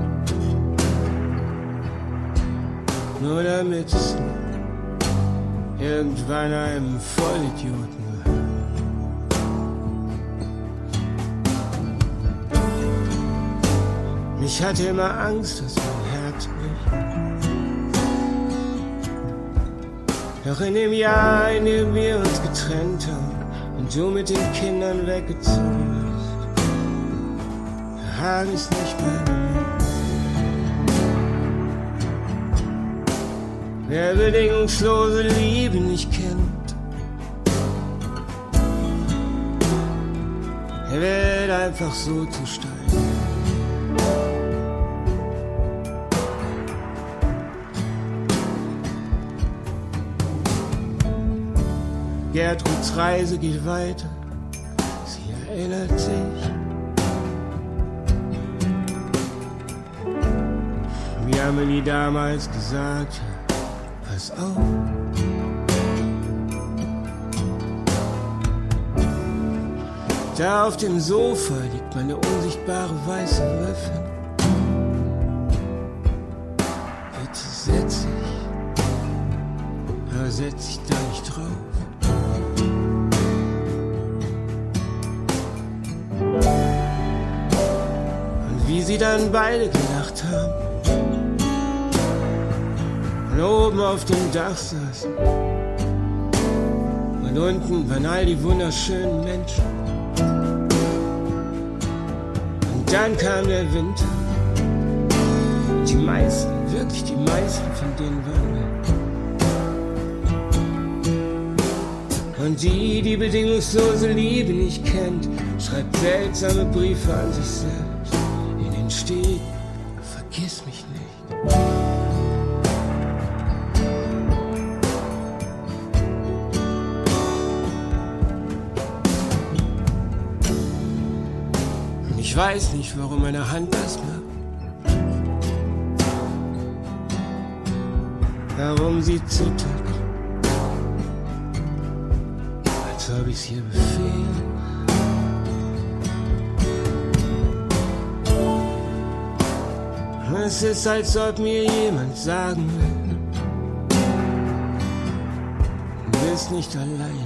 Nur damit es irgendwann einem Vollidioten Ich hatte immer Angst, dass mein Herz bricht. Doch in dem Jahr, in dem wir uns getrennt haben und du mit den Kindern weggezogen bist, da hab ich's nicht mehr. Wer bedingungslose Liebe nicht kennt, er wird einfach so zu stein. Gertruds Reise geht weiter, sie erinnert sich. Wie Amelie damals gesagt hat, pass auf. Da auf dem Sofa liegt meine unsichtbare weiße Wölfin. Bitte setz dich, aber setz dich da dann beide gelacht haben und oben auf dem Dach saßen. Und unten waren all die wunderschönen Menschen. Und dann kam der Winter. Und die meisten, wirklich die meisten von denen waren weg. Und die, die bedingungslose Liebe nicht kennt, schreibt seltsame Briefe an sich selbst. Steht, vergiss mich nicht. Und ich weiß nicht, warum meine Hand das macht. Warum sie zittert. Als ob ich's hier befehl. Es ist, als ob mir jemand sagen will, du bist nicht allein.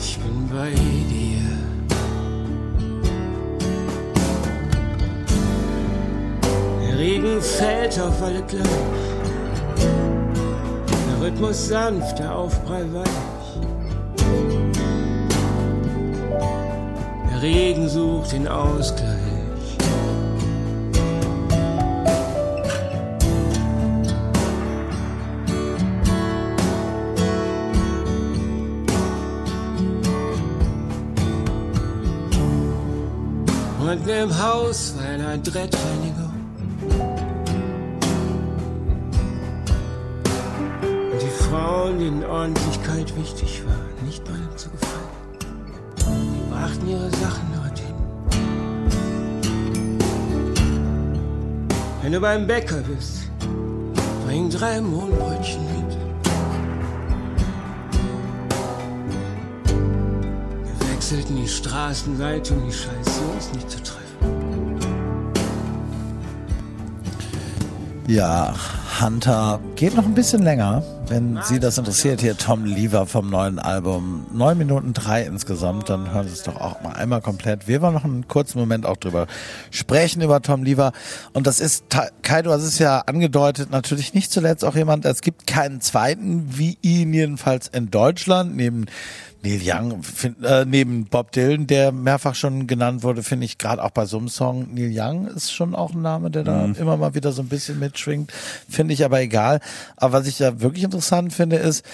Ich bin bei dir. Der Regen fällt auf alle gleich. Der Rhythmus sanft, der Aufprall weich. Der Regen sucht den Ausgleich. Und im Haus war eine Adrettreinigung. Und die Frauen, denen Ordentlichkeit wichtig war, nicht meinem zu gefallen, die brachten ihre Sachen dorthin. Wenn du beim Bäcker bist, bring drei Mohnbrötchen mit. Wir wechselten die Straßenseite, um die scheiß Jungs nicht zu treffen. Ja, Hunter geht noch ein bisschen länger, wenn Sie das interessiert. Hier Tom Lever vom neuen Album. Neun Minuten drei insgesamt, dann hören Sie es doch auch mal einmal komplett. Wir wollen noch einen kurzen Moment auch drüber sprechen, über Tom Lever. Und das ist, Ta- Kai, du hast es ja angedeutet, natürlich nicht zuletzt auch jemand, es gibt keinen zweiten wie ihn jedenfalls in Deutschland, neben Neil Young, find, äh, neben Bob Dylan, der mehrfach schon genannt wurde, finde ich gerade auch bei so einem Song, Neil Young ist schon auch ein Name, der da Mhm. immer mal wieder so ein bisschen mitschwingt, finde ich aber egal. Aber was ich ja wirklich interessant finde, ist,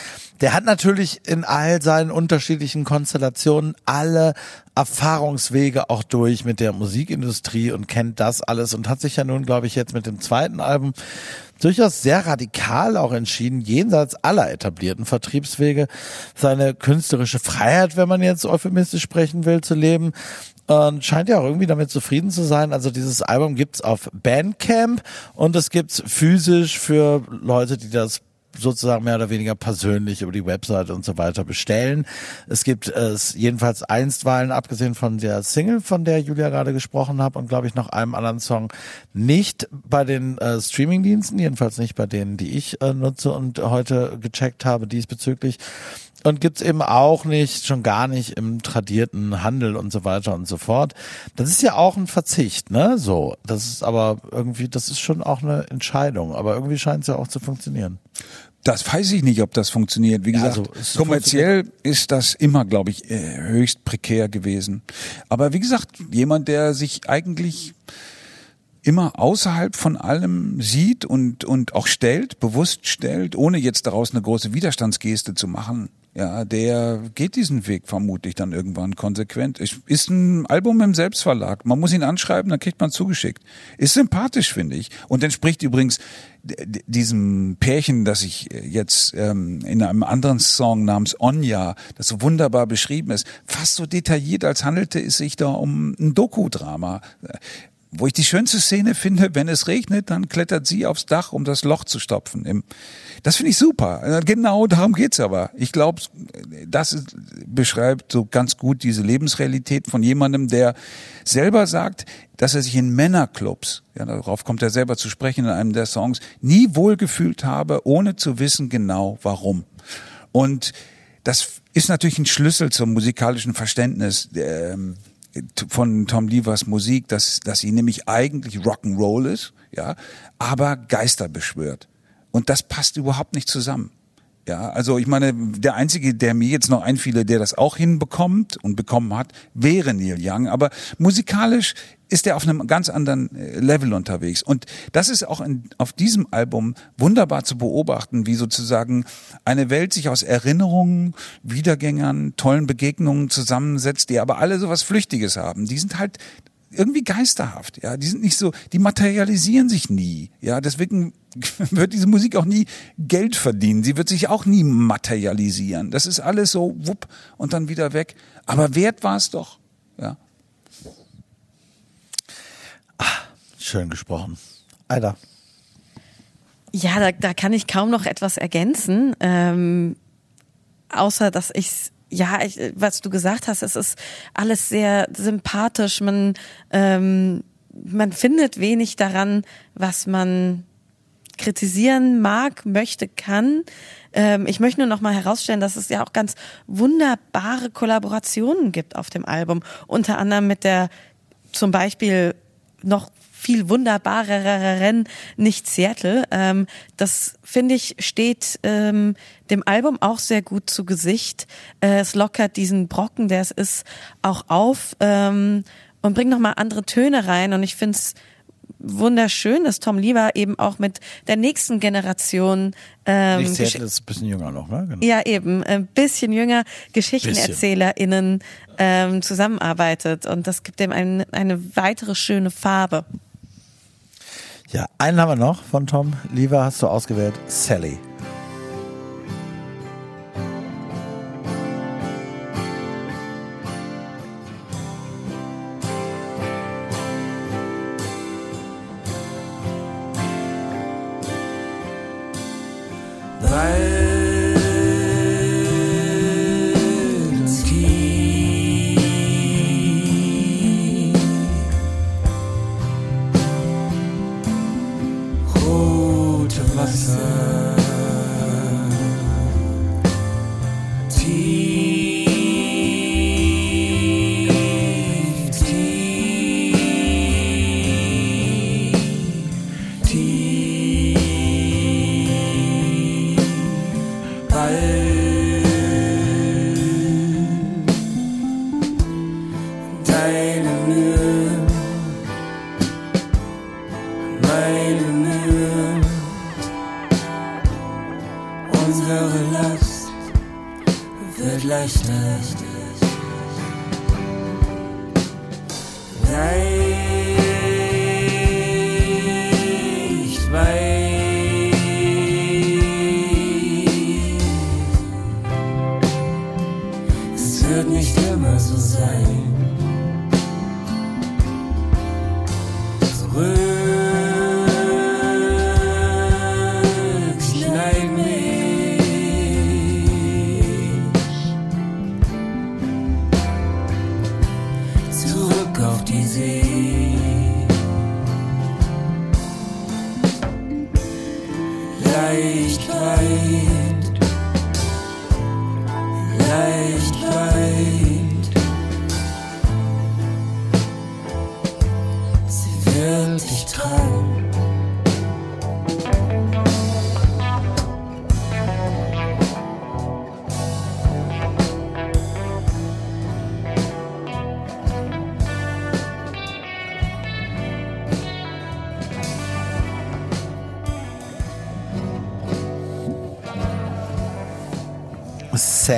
der hat natürlich in all seinen unterschiedlichen Konstellationen alle Erfahrungswege auch durch mit der Musikindustrie und kennt das alles und hat sich ja nun, glaube ich, jetzt mit dem zweiten Album durchaus sehr radikal auch entschieden, jenseits aller etablierten Vertriebswege seine künstlerische Freiheit, wenn man jetzt euphemistisch sprechen will, zu leben und scheint ja auch irgendwie damit zufrieden zu sein. Also dieses Album gibt's auf Bandcamp und es gibt's physisch für Leute, die das sozusagen mehr oder weniger persönlich über die Webseite und so weiter bestellen. Es gibt es jedenfalls einstweilen, abgesehen von der Single, von der Julia gerade gesprochen hat und glaube ich noch einem anderen Song, nicht bei den äh, Streamingdiensten, jedenfalls nicht bei denen, die ich äh, nutze und heute gecheckt habe diesbezüglich. Und gibt's eben auch nicht, schon gar nicht im tradierten Handel und so weiter und so fort. Das ist ja auch ein Verzicht, ne? So. Das ist aber irgendwie, das ist schon auch eine Entscheidung. Aber irgendwie scheint es ja auch zu funktionieren. Das weiß ich nicht, ob das funktioniert. Wie Ja, gesagt, also, es kommerziell ist das immer, glaube ich, äh, höchst prekär gewesen. Aber wie gesagt, jemand, der sich eigentlich immer außerhalb von allem sieht und, und auch stellt, bewusst stellt, ohne jetzt daraus eine große Widerstandsgeste zu machen, ja, der geht diesen Weg vermutlich dann irgendwann konsequent. Ist ein Album im Selbstverlag. Man muss ihn anschreiben, dann kriegt man zugeschickt. Ist sympathisch, finde ich. Und entspricht übrigens diesem Pärchen, das ich jetzt ähm, in einem anderen Song namens Onja, das so wunderbar beschrieben ist, fast so detailliert, als handelte es sich da um ein Dokudrama. Wo ich die schönste Szene finde, wenn es regnet, dann klettert sie aufs Dach, um das Loch zu stopfen. Das finde ich super. Genau darum geht's aber. Ich glaube, das beschreibt so ganz gut diese Lebensrealität von jemandem, der selber sagt, dass er sich in Männerclubs, ja, darauf kommt er selber zu sprechen in einem der Songs, nie wohlgefühlt habe, ohne zu wissen genau warum. Und das ist natürlich ein Schlüssel zum musikalischen Verständnis ähm, von Tom Levers Musik, dass, dass sie nämlich eigentlich Rock'n'Roll ist, ja, aber Geister beschwört. Und das passt überhaupt nicht zusammen. Ja, also ich meine, der einzige, der mir jetzt noch einfiele, der das auch hinbekommt und bekommen hat, wäre Neil Young. Aber musikalisch ist er auf einem ganz anderen äh, Level unterwegs. Und das ist auch in, auf diesem Album wunderbar zu beobachten, wie sozusagen eine Welt sich aus Erinnerungen, Wiedergängern, tollen Begegnungen zusammensetzt, die aber alle sowas Flüchtiges haben. Die sind halt irgendwie geisterhaft, ja, die sind nicht so, die materialisieren sich nie, ja, deswegen wird diese Musik auch nie Geld verdienen, sie wird sich auch nie materialisieren, das ist alles so wupp und dann wieder weg, aber wert war es doch, ja. Schön gesprochen. Alter. Ja, da, da kann ich kaum noch etwas ergänzen, ähm, außer dass ich ja, ich, was du gesagt hast, es ist alles sehr sympathisch. Man ähm, man findet wenig daran, was man kritisieren mag, möchte, kann. Ähm, ich möchte nur noch mal herausstellen, dass es ja auch ganz wunderbare Kollaborationen gibt auf dem Album. Unter anderem mit der zum Beispiel noch viel wunderbareren nicht Seattle. Ähm, das finde ich steht ähm, dem Album auch sehr gut zu Gesicht. Äh, es lockert diesen Brocken, der es ist, auch auf ähm, und bringt noch mal andere Töne rein. Und ich finde es wunderschön, dass Tom Lieber eben auch mit der nächsten Generation ähm, Nicht Seattle ist ein bisschen jünger noch, ne? Genau. ja, eben, ein bisschen jünger GeschichtenerzählerInnen ähm, zusammenarbeitet. Und das gibt dem ein, eine weitere schöne Farbe. Ja, einen haben wir noch von Tom. Lieber hast du ausgewählt. Sally.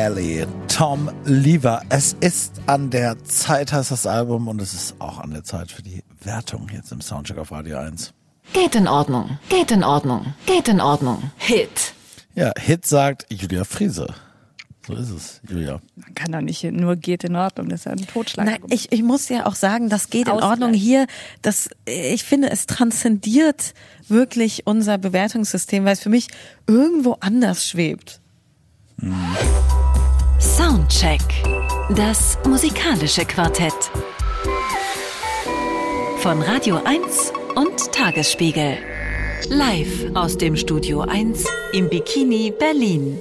Sally, Tom Lever. Es ist an der Zeit, heißt das Album, und es ist auch an der Zeit für die Wertung jetzt im Soundcheck auf Radio 1. Geht in Ordnung, geht in Ordnung, geht in Ordnung. Hit. Ja, Hit sagt Julia Friese. So ist es, Julia. Man kann doch nicht nur geht in Ordnung, das ist ja ein Totschlag. Nein, ich, ich muss ja auch sagen, das geht in Ausgleich. Ordnung hier. Das, ich finde, es transzendiert wirklich unser Bewertungssystem, weil es für mich irgendwo anders schwebt. Soundcheck. Das musikalische Quartett. Von Radio 1 und Tagesspiegel. Live aus dem Studio 1 im Bikini Berlin.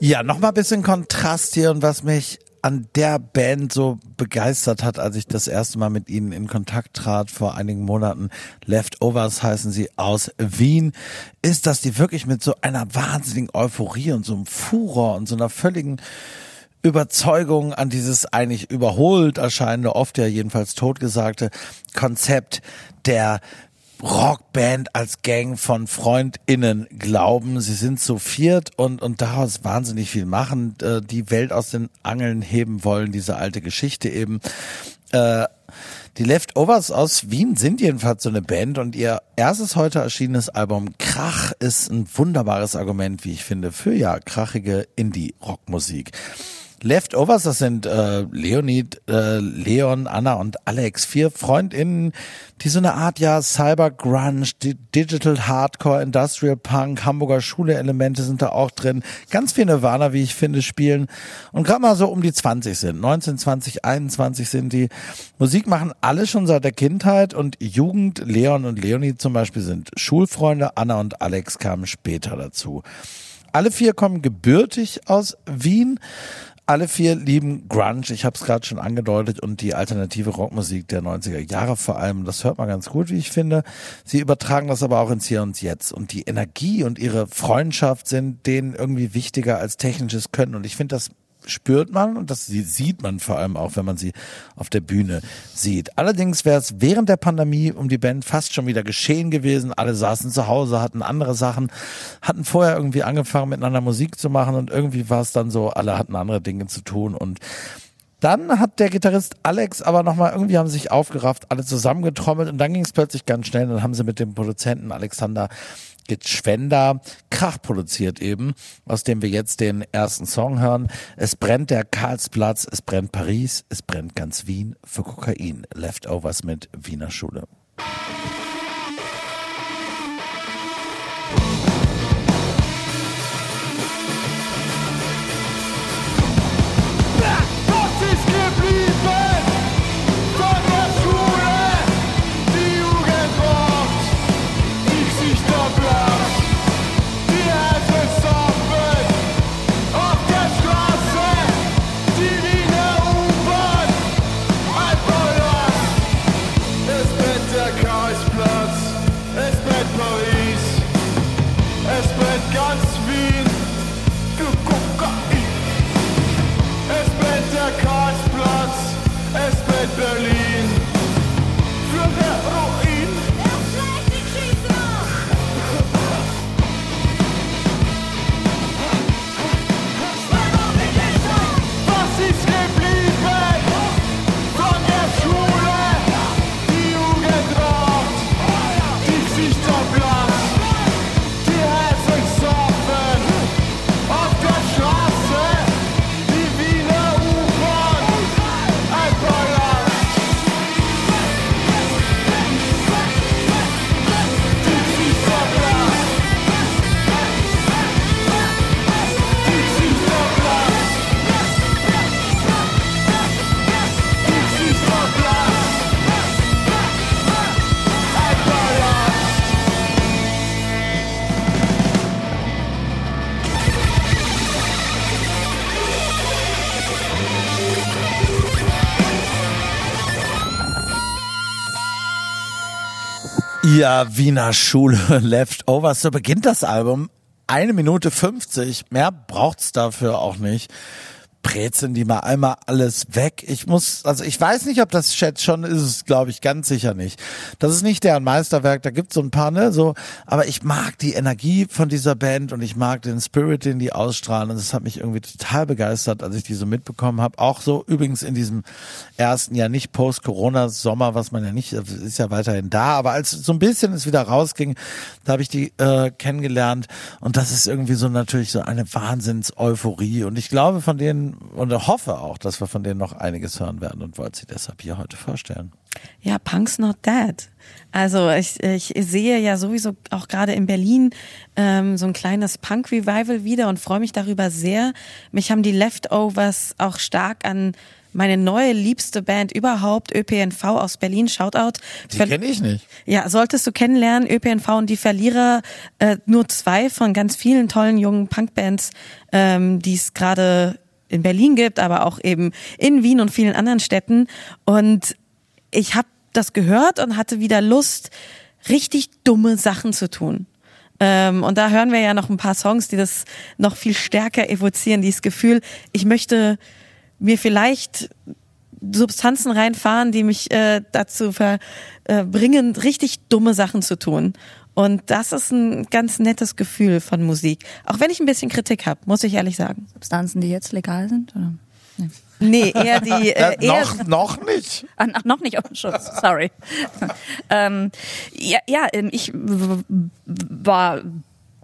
Ja, nochmal ein bisschen Kontrast hier und was mich an der Band so begeistert hat, als ich das erste Mal mit ihnen in Kontakt trat vor einigen Monaten. Leftovers heißen sie aus Wien, ist, dass die wirklich mit so einer wahnsinnigen Euphorie und so einem Furor und so einer völligen Überzeugung an dieses eigentlich überholt erscheinende, oft ja jedenfalls totgesagte Konzept der Rockband als Gang von FreundInnen glauben. Sie sind zu viert und, und daraus wahnsinnig viel machen, äh, die Welt aus den Angeln heben wollen, diese alte Geschichte eben. Äh, die Leftovers aus Wien sind jedenfalls so eine Band und ihr erstes heute erschienenes Album Krach ist ein wunderbares Argument, wie ich finde, für ja krachige Indie-Rockmusik. Leftovers, das sind äh, Leonid, äh, Leon, Anna und Alex, vier Freundinnen, die so eine Art ja Cyber Grunge, Di- Digital Hardcore, Industrial Punk, Hamburger Schule Elemente sind da auch drin. Ganz viel Nirvana, wie ich finde, spielen und gerade mal so um die 20 sind. 19, 20, 21 sind die. Musik machen alle schon seit der Kindheit und Jugend. Leon und Leonid zum Beispiel sind Schulfreunde. Anna und Alex kamen später dazu. Alle vier kommen gebürtig aus Wien. Alle vier lieben Grunge, ich habe es gerade schon angedeutet, und die alternative Rockmusik der 90er Jahre vor allem. Das hört man ganz gut, wie ich finde. Sie übertragen das aber auch ins Hier und Jetzt. Und die Energie und ihre Freundschaft sind denen irgendwie wichtiger als technisches Können. Und ich finde, das spürt man und das sieht man vor allem auch, wenn man sie auf der Bühne sieht. Allerdings wäre es während der Pandemie um die Band fast schon wieder geschehen gewesen. Alle saßen zu Hause, hatten andere Sachen, hatten vorher irgendwie angefangen miteinander Musik zu machen und irgendwie war es dann so, alle hatten andere Dinge zu tun und dann hat der Gitarrist Alex aber nochmal, irgendwie haben sich aufgerafft, alle zusammengetrommelt und dann ging es plötzlich ganz schnell. Dann haben sie mit dem Produzenten Alexander Gitschwender Krach produziert eben, aus dem wir jetzt den ersten Song hören. Es brennt der Karlsplatz, es brennt Paris, es brennt ganz Wien für Kokain. Leftovers mit Wiener Schule. Ja, Wiener Schule Leftovers. So beginnt das Album. Eine Minute 50. Mehr braucht's dafür auch nicht. Brezeln die mal einmal alles weg. Ich muss, also ich weiß nicht, ob das Chat schon ist, es glaube ich ganz sicher nicht. Das ist nicht deren Meisterwerk, da gibt's so ein paar, ne, so, aber ich mag die Energie von dieser Band und ich mag den Spirit, den die ausstrahlen und das hat mich irgendwie total begeistert, als ich die so mitbekommen habe. Auch so übrigens in diesem ersten Jahr nicht Post-Corona-Sommer, was man ja nicht, ist ja weiterhin da, aber als so ein bisschen es wieder rausging, da habe ich die äh, kennengelernt und das ist irgendwie so natürlich so eine Wahnsinns-Euphorie und ich glaube von denen und hoffe auch, dass wir von denen noch einiges hören werden und wollte sie deshalb hier heute vorstellen. Ja, Punk's not dead. Also ich, ich sehe ja sowieso auch gerade in Berlin ähm, so ein kleines Punk-Revival wieder und freue mich darüber sehr. Mich haben die Leftovers auch stark an meine neue liebste Band überhaupt, ÖPNV aus Berlin, Shoutout. Die kenne ich nicht. Ja, solltest du kennenlernen, ÖPNV und die Verlierer, äh, nur zwei von ganz vielen tollen jungen Punkbands, ähm, die es gerade in Berlin gibt, aber auch eben in Wien und vielen anderen Städten. Und ich habe das gehört und hatte wieder Lust, richtig dumme Sachen zu tun. Ähm, und da hören wir ja noch ein paar Songs, die das noch viel stärker evozieren, dieses Gefühl, ich möchte mir vielleicht Substanzen reinfahren, die mich äh, dazu verbringen, richtig dumme Sachen zu tun. Und das ist ein ganz nettes Gefühl von Musik. Auch wenn ich ein bisschen Kritik habe, muss ich ehrlich sagen. Substanzen, die jetzt legal sind? Oder? Nee. Nee, eher die. Äh, eher noch, noch nicht. Ach, noch nicht, oh, Schutz, sorry. ähm, ja, ja, ähm, ich war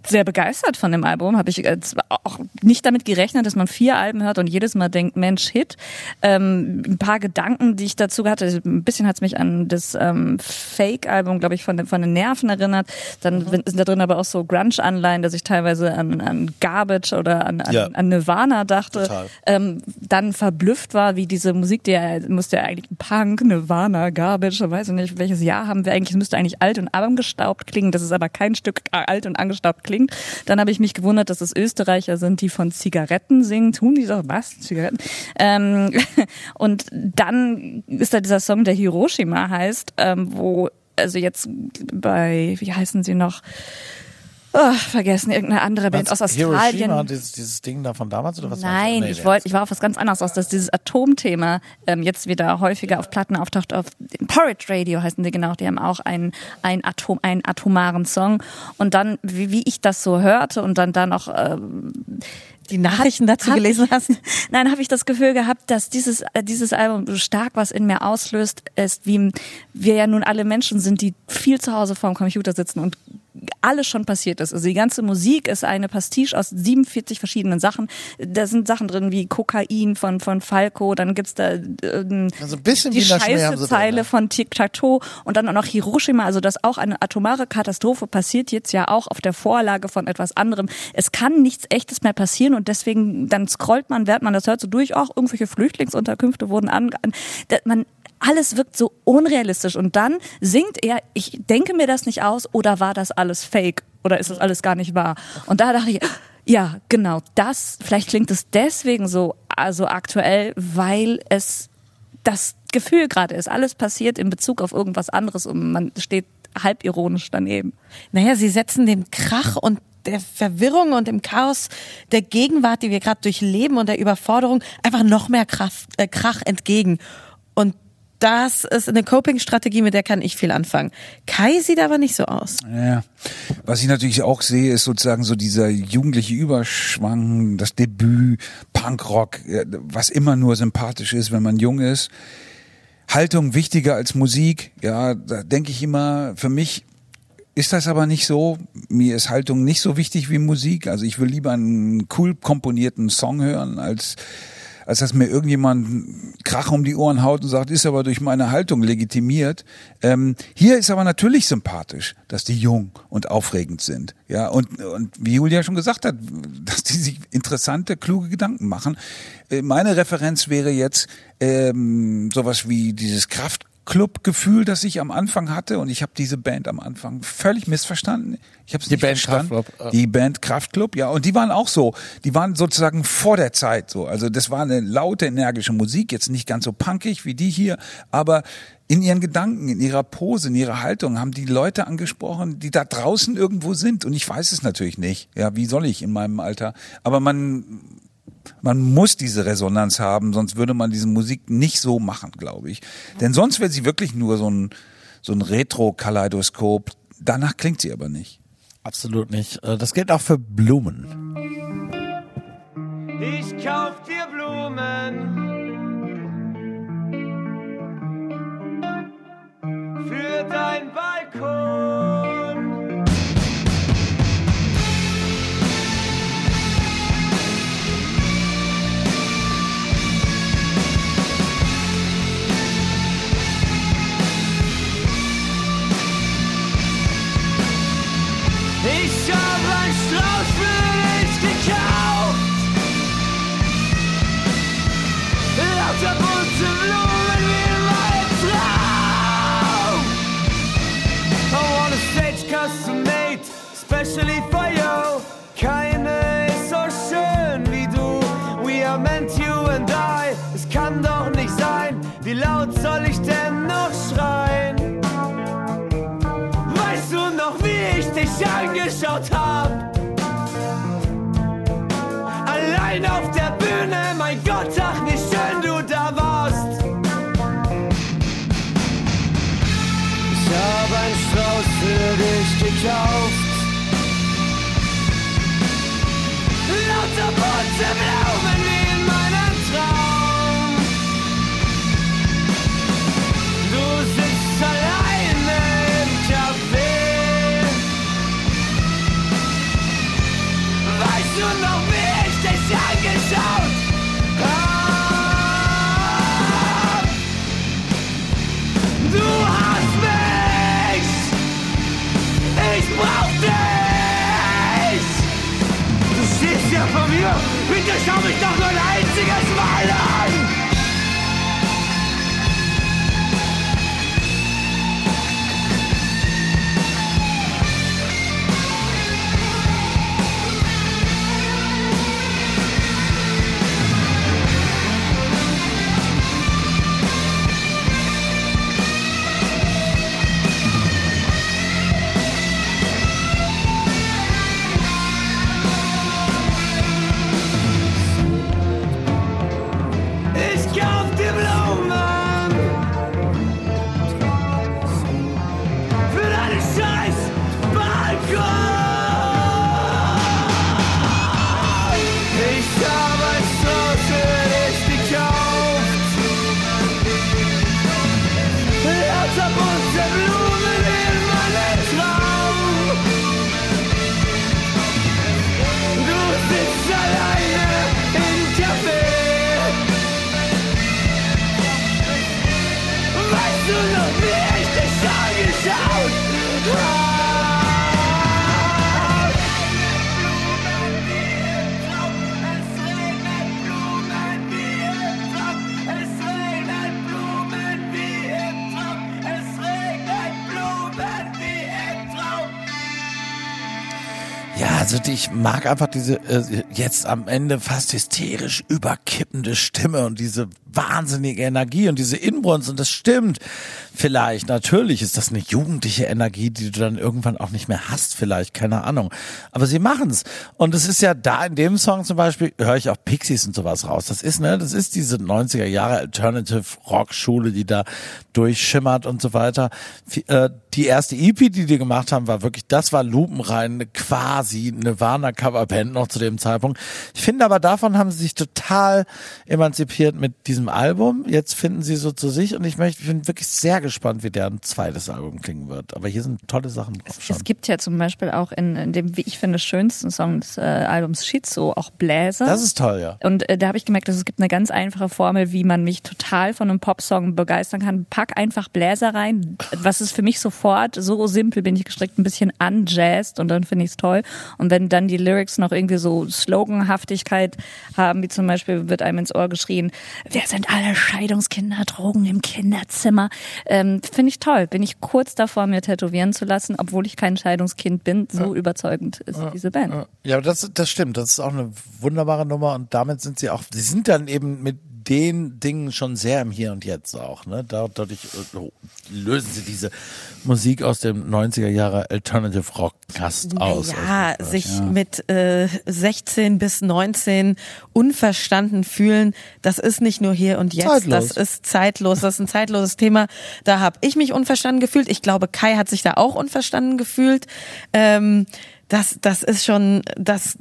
sehr begeistert von dem Album. Habe ich äh, auch nicht damit gerechnet, dass man vier Alben hört und jedes Mal denkt, Mensch, Hit. Ähm, ein paar Gedanken, die ich dazu hatte. Ein bisschen hat es mich an das ähm, Fake-Album, glaube ich, von, den- von den Nerven erinnert. Dann sind da drin aber auch so Grunge-Anleihen, dass ich teilweise an, an Garbage oder an, an, Ja. an Nirvana dachte. Ähm, dann verblüfft war, wie diese Musik, die ja, musste ja eigentlich Punk, Nirvana, Garbage, weiß ich nicht, welches Jahr haben wir eigentlich, es müsste eigentlich alt und angestaubt klingen, das ist aber kein Stück alt und angestaubt klingt. Dann habe ich mich gewundert, dass es Österreicher sind, die von Zigaretten singen. Tun die doch was? Zigaretten? Ähm, und dann ist da dieser Song, der Hiroshima heißt, ähm, wo also jetzt bei, wie heißen sie noch? Oh, vergessen, irgendeine andere Band aus Australien. Hiroshima, dieses, dieses Ding da von damals oder was? Nein, Nee, ich wollte, ich war auf was ganz anderes aus, dass dieses Atomthema ähm, jetzt wieder häufiger auf Platten auftaucht. Auf Porridge Radio heißen die genau, die haben auch einen, einen Atom, einen atomaren Song. Und dann, wie, wie ich das so hörte und dann da noch ähm, die Nachrichten dazu hab gelesen hast? Nein, habe ich das Gefühl gehabt, dass dieses äh, dieses Album so stark was in mir auslöst, ist wie wir ja nun alle Menschen sind, die viel zu Hause vorm Computer sitzen und alles schon passiert ist. Also die ganze Musik ist eine Pastiche aus 47 verschiedenen Sachen. Da sind Sachen drin wie Kokain von von Falco, dann gibt's da ähm, Also ein bisschen die drin, Scheiße-Zeile ne? von Tic-Tac-Toe und dann auch noch Hiroshima, also dass auch eine atomare Katastrophe passiert jetzt ja auch auf der Vorlage von etwas anderem. Es kann nichts Echtes mehr passieren und deswegen, dann scrollt man, während man das hört, so durch, auch irgendwelche Flüchtlingsunterkünfte wurden an, man alles wirkt so unrealistisch und dann singt er, ich denke mir das nicht aus oder war das alles fake oder ist das alles gar nicht wahr? Und da dachte ich, ja, genau, das, vielleicht klingt es deswegen so also aktuell, weil es das Gefühl gerade ist. Alles passiert in Bezug auf irgendwas anderes und man steht halb ironisch daneben. Naja, sie setzen dem Krach und der Verwirrung und dem Chaos der Gegenwart, die wir gerade durchleben und der Überforderung, einfach noch mehr Kraft, äh, Krach entgegen. Und das ist eine Coping-Strategie, mit der kann ich viel anfangen. Kai sieht aber nicht so aus. Ja. Was ich natürlich auch sehe, ist sozusagen so dieser jugendliche Überschwang, das Debüt, Punkrock, was immer nur sympathisch ist, wenn man jung ist. Haltung wichtiger als Musik, ja, da denke ich immer, für mich ist das aber nicht so. Mir ist Haltung nicht so wichtig wie Musik. Also ich will lieber einen cool komponierten Song hören, als als dass mir irgendjemand Krach um die Ohren haut und sagt, ist aber durch meine Haltung legitimiert. Ähm, hier ist aber natürlich sympathisch, dass die jung und aufregend sind. Ja, und, und wie Julia schon gesagt hat, dass die sich interessante, kluge Gedanken machen. Äh, meine Referenz wäre jetzt ähm, sowas wie dieses Kraft Club-Gefühl, das ich am Anfang hatte und ich habe diese Band am Anfang völlig missverstanden. Ich habe es nicht Band verstanden. Kraftklub, ja. Die Band Kraftklub, ja, und die waren auch so. Die waren sozusagen vor der Zeit so. Also das war eine laute, energische Musik, jetzt nicht ganz so punkig wie die hier, aber in ihren Gedanken, in ihrer Pose, in ihrer Haltung haben die Leute angesprochen, die da draußen irgendwo sind. Und ich weiß es natürlich nicht. Ja, wie soll ich in meinem Alter? Aber man man muss diese Resonanz haben, sonst würde man diese Musik nicht so machen, glaube ich. Denn sonst wäre sie wirklich nur so ein, so ein Retro-Kaleidoskop. Danach klingt sie aber nicht. Absolut nicht. Äh, Das gilt auch für Blumen. Ich kauf dir Blumen für dein Balkon. Dich bitte schau mich doch nur ein einziges Mal an. Ich mag einfach diese äh, jetzt am Ende fast hysterisch überkippende Stimme und diese wahnsinnige Energie und diese Inbrunst und das stimmt. Vielleicht, natürlich ist das eine jugendliche Energie, die du dann irgendwann auch nicht mehr hast, vielleicht, keine Ahnung. Aber sie machen's. Und es ist ja da in dem Song zum Beispiel, höre ich auch Pixies und sowas raus. Das ist, ne, das ist diese 90er Jahre Alternative Rock Schule, die da durchschimmert und so weiter. Äh, Die erste EP, die die gemacht haben, war wirklich, das war lupenrein quasi Nirvana Coverband noch zu dem Zeitpunkt. Ich finde aber davon haben sie sich total emanzipiert mit diesem Album. Jetzt finden sie so zu sich und ich möchte, ich bin wirklich sehr gespannt, wie deren zweites Album klingen wird. Aber hier sind tolle Sachen drauf schon. Es gibt ja zum Beispiel auch in, in dem, wie ich finde, schönsten Song des äh, Albums Schizo auch Bläser. Das ist toll, ja. Und äh, da habe ich gemerkt, dass es gibt eine ganz einfache Formel, wie man mich total von einem Popsong begeistern kann. Pack einfach Bläser rein. Was ist für mich sofort, so simpel bin ich gestrickt, ein bisschen unjazzed und dann finde ich es toll. Und wenn dann die Lyrics noch irgendwie so Sloganhaftigkeit haben, wie zum Beispiel wird einem ins Ohr geschrien, wer sind alle Scheidungskinder, Drogen im Kinderzimmer. Ähm, Finde ich toll. Bin ich kurz davor, mir tätowieren zu lassen, obwohl ich kein Scheidungskind bin. So überzeugend ist diese Band. Ja, das, das stimmt. Das ist auch eine wunderbare Nummer und damit sind sie auch, sie sind dann eben mit den Dingen schon sehr im Hier und Jetzt auch. Ne? Da- Dadurch äh, lösen sie diese Musik aus dem 90er Jahre Alternative Rock Cast aus. Ja, Also, sich ja. mit äh, 16 bis 19 unverstanden fühlen, das ist nicht nur hier und jetzt, Zeitlos. das ist zeitlos, das ist ein zeitloses Thema. Da habe ich mich unverstanden gefühlt. Ich glaube, Kai hat sich da auch unverstanden gefühlt. Ähm, das, das ist schon, das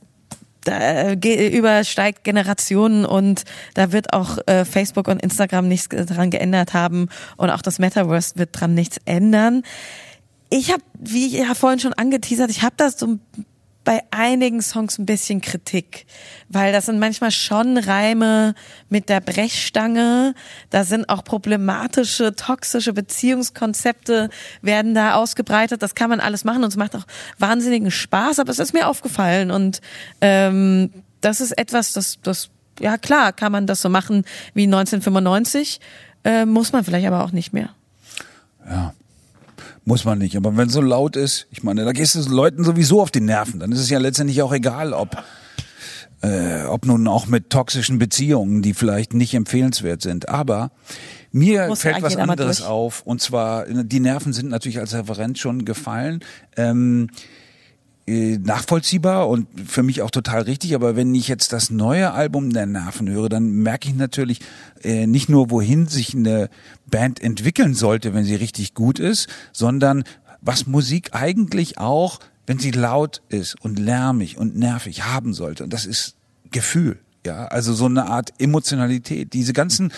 da, ge- übersteigt Generationen und da wird auch äh, Facebook und Instagram nichts dran geändert haben und auch das Metaverse wird dran nichts ändern. Ich habe, wie ja vorhin schon angeteasert, ich habe das so bei einigen Songs ein bisschen Kritik, weil das sind manchmal schon Reime mit der Brechstange, da sind auch problematische, toxische Beziehungskonzepte werden da ausgebreitet, das kann man alles machen und es macht auch wahnsinnigen Spaß, aber es ist mir aufgefallen und ähm, das ist etwas, das, das, ja klar, kann man das so machen wie 1995, äh, muss man vielleicht aber auch nicht mehr. Muss man nicht. Aber wenn es so laut ist, ich meine, da gehst du Leuten sowieso auf die Nerven. Dann ist es ja letztendlich auch egal, ob, äh, ob nun auch mit toxischen Beziehungen, die vielleicht nicht empfehlenswert sind. Aber mir Muss fällt was anderes auf. Und zwar, die Nerven sind natürlich als Referent schon gefallen. Ähm, äh, nachvollziehbar und für mich auch total richtig. Aber wenn ich jetzt das neue Album der Nerven höre, dann merke ich natürlich äh, nicht nur, wohin sich eine Band entwickeln sollte, wenn sie richtig gut ist, sondern was Musik eigentlich auch, wenn sie laut ist und lärmig und nervig haben sollte. Und das ist Gefühl. Ja, also so eine Art Emotionalität. Diese ganzen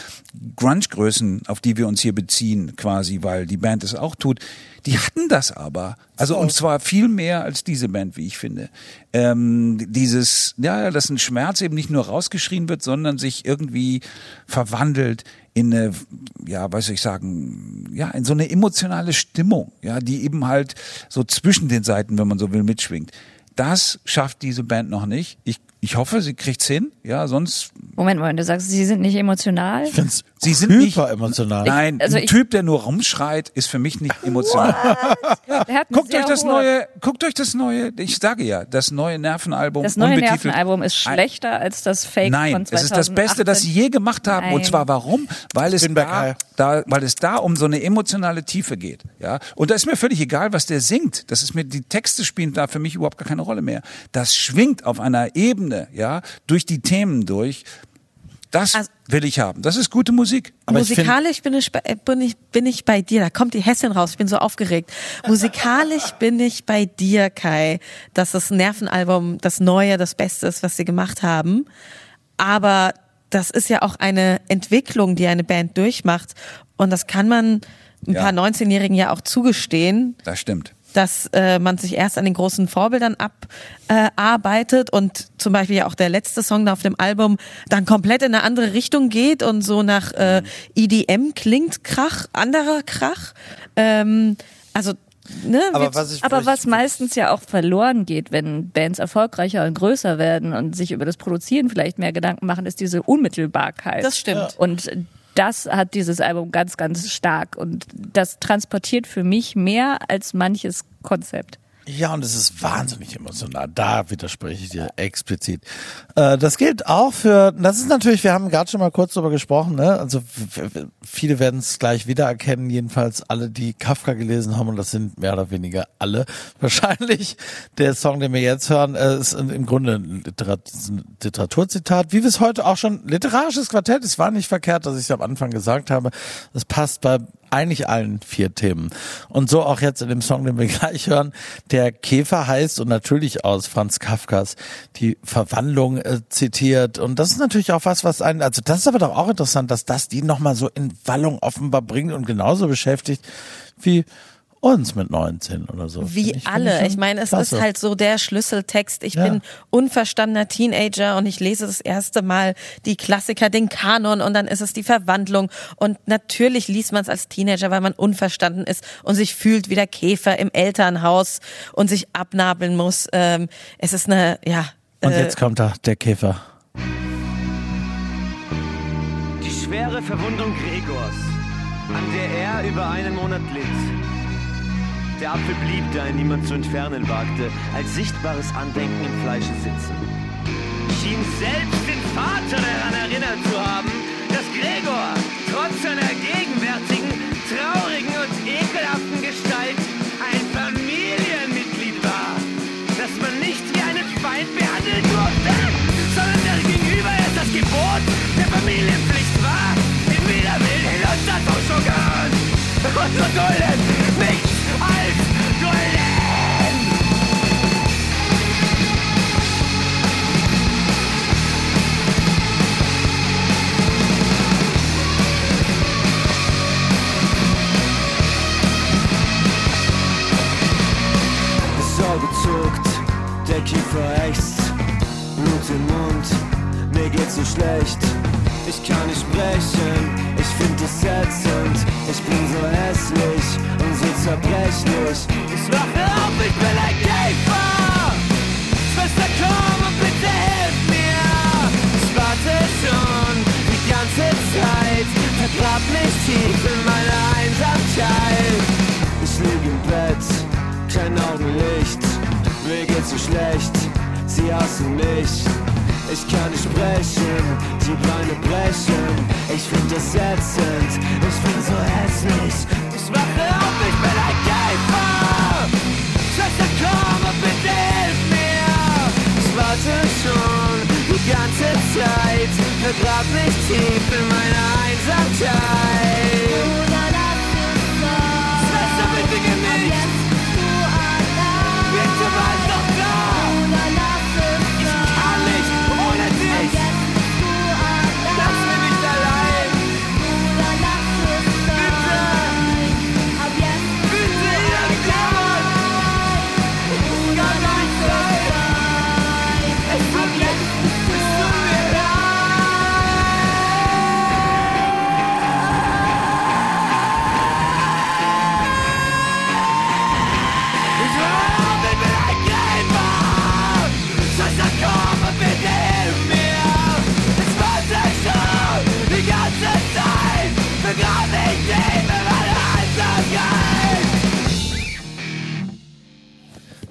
Grunge-Größen, auf die wir uns hier beziehen, quasi, weil die Band es auch tut, die hatten das aber. Also und zwar viel mehr als diese Band, wie ich finde. Ähm, dieses, ja, dass ein Schmerz eben nicht nur rausgeschrien wird, sondern sich irgendwie verwandelt in eine, ja, was soll ich sagen, ja, in so eine emotionale Stimmung, ja, die eben halt so zwischen den Seiten, wenn man so will, mitschwingt. Das schafft diese Band noch nicht. Ich, ich hoffe, sie kriegt's hin. Ja, sonst. Moment, Moment, du sagst, sie sind nicht emotional? Ich find's Sie sind nicht emotional. Nein, also ein ich- Typ, der nur rumschreit, ist für mich nicht emotional. Guckt euch das hohe- neue, guckt euch das neue, ich sage ja, das neue Nervenalbum. Das neue. Nervenalbum ist schlechter als das Fake Nein, von es 2018. ist das Beste, das sie je gemacht haben. Und Nein. zwar warum? Weil es da, da, weil es da um so eine emotionale Tiefe geht. Ja, und da ist mir völlig egal, was der singt. Das ist mir die Texte spielen da für mich überhaupt gar keine Rolle mehr. Das schwingt auf einer Ebene, ja, durch die Themen durch. Das Also will ich haben. Das ist gute Musik. Musikalisch bin ich, bei- äh, bin, ich, bin ich bei dir. Da kommt die Hessin raus. Ich bin so aufgeregt. Musikalisch bin ich bei dir, Kai, dass das Nervenalbum das Neue, das Beste ist, was sie gemacht haben. Aber das ist ja auch eine Entwicklung, die eine Band durchmacht. Und das kann man ein Ja. paar 19-Jährigen ja auch zugestehen Das stimmt. Dass äh, man sich erst an den großen Vorbildern abarbeitet und zum Beispiel ja auch der letzte Song da auf dem Album dann komplett in eine andere Richtung geht und so nach äh, EDM klingt, Krach, anderer Krach. Ähm, also, ne? Aber was ich, Aber was meistens ja auch verloren geht, wenn Bands erfolgreicher und größer werden und sich über das Produzieren vielleicht mehr Gedanken machen, ist diese Unmittelbarkeit. Das stimmt. Und das hat dieses Album ganz, ganz stark. Und das transportiert für mich mehr als manches Konzept. Ja, und es ist wahnsinnig emotional. Da widerspreche ich dir explizit. Äh, das gilt auch für, das ist natürlich, wir haben gerade schon mal kurz drüber gesprochen, ne? Also viele werden es gleich wiedererkennen, jedenfalls alle, die Kafka gelesen haben, und das sind mehr oder weniger alle. Wahrscheinlich der Song, den wir jetzt hören, äh, ist im Grunde ein Literat Literaturzitat, wie wir es heute auch schon, literarisches Quartett, es war nicht verkehrt, dass ich es am Anfang gesagt habe. Das passt bei eigentlich allen vier Themen. Und so auch jetzt in dem Song, den wir gleich hören, der Käfer heißt und natürlich aus Franz Kafkas die Verwandlung äh, zitiert. Und das ist natürlich auch was, was einen, also das ist aber doch auch interessant, dass das die nochmal so in Wallung offenbar bringt und genauso beschäftigt wie uns mit 19 oder so. Wie ich- alle. Ich meine, es klasse. ist halt so der Schlüsseltext. Ich Ja. bin unverstandener Teenager und ich lese das erste Mal die Klassiker, den Kanon und dann ist es die Verwandlung. Und natürlich liest man es als Teenager, weil man unverstanden ist und sich fühlt wie der Käfer im Elternhaus und sich abnabeln muss. Ähm, es ist eine, ja. Und äh, jetzt kommt da der Käfer. Die schwere Verwundung Gregors, an der er über einen Monat litt. Der Apfel blieb, da ihn niemand zu entfernen wagte, als sichtbares Andenken im Fleische sitzen. Schien selbst den Vater daran erinnert zu haben, dass Gregor trotz seiner gegenwärtigen, traurigen und ekelhaften Gestalt ein Familienmitglied war, das man nicht wie einen Feind behandeln durfte, sondern der gegenüber erst das Gebot der Familienpflicht war, den Widerwillen gehören. Und so dulden Kiefer ächzt, Blut im Mund, mir geht's so schlecht. Ich kann nicht sprechen, ich find es ätzend. Ich bin so hässlich und so zerbrechlich. Ich wache auf, ich bin ein Käfer! Schwester, komm und bitte hilf mir! Ich warte schon die ganze Zeit, vergrab mich tief in meiner Einsamkeit. So schlecht, sie hassen mich. Ich kann nicht sprechen, die Beine brechen. Ich find es ätzend, ich bin so hässlich. Ich wache auf, ich bin ein Käfer. Schwester, komm und bitte hilf mir. Ich warte schon die ganze Zeit, vergrab mich tief in meiner Einsamkeit.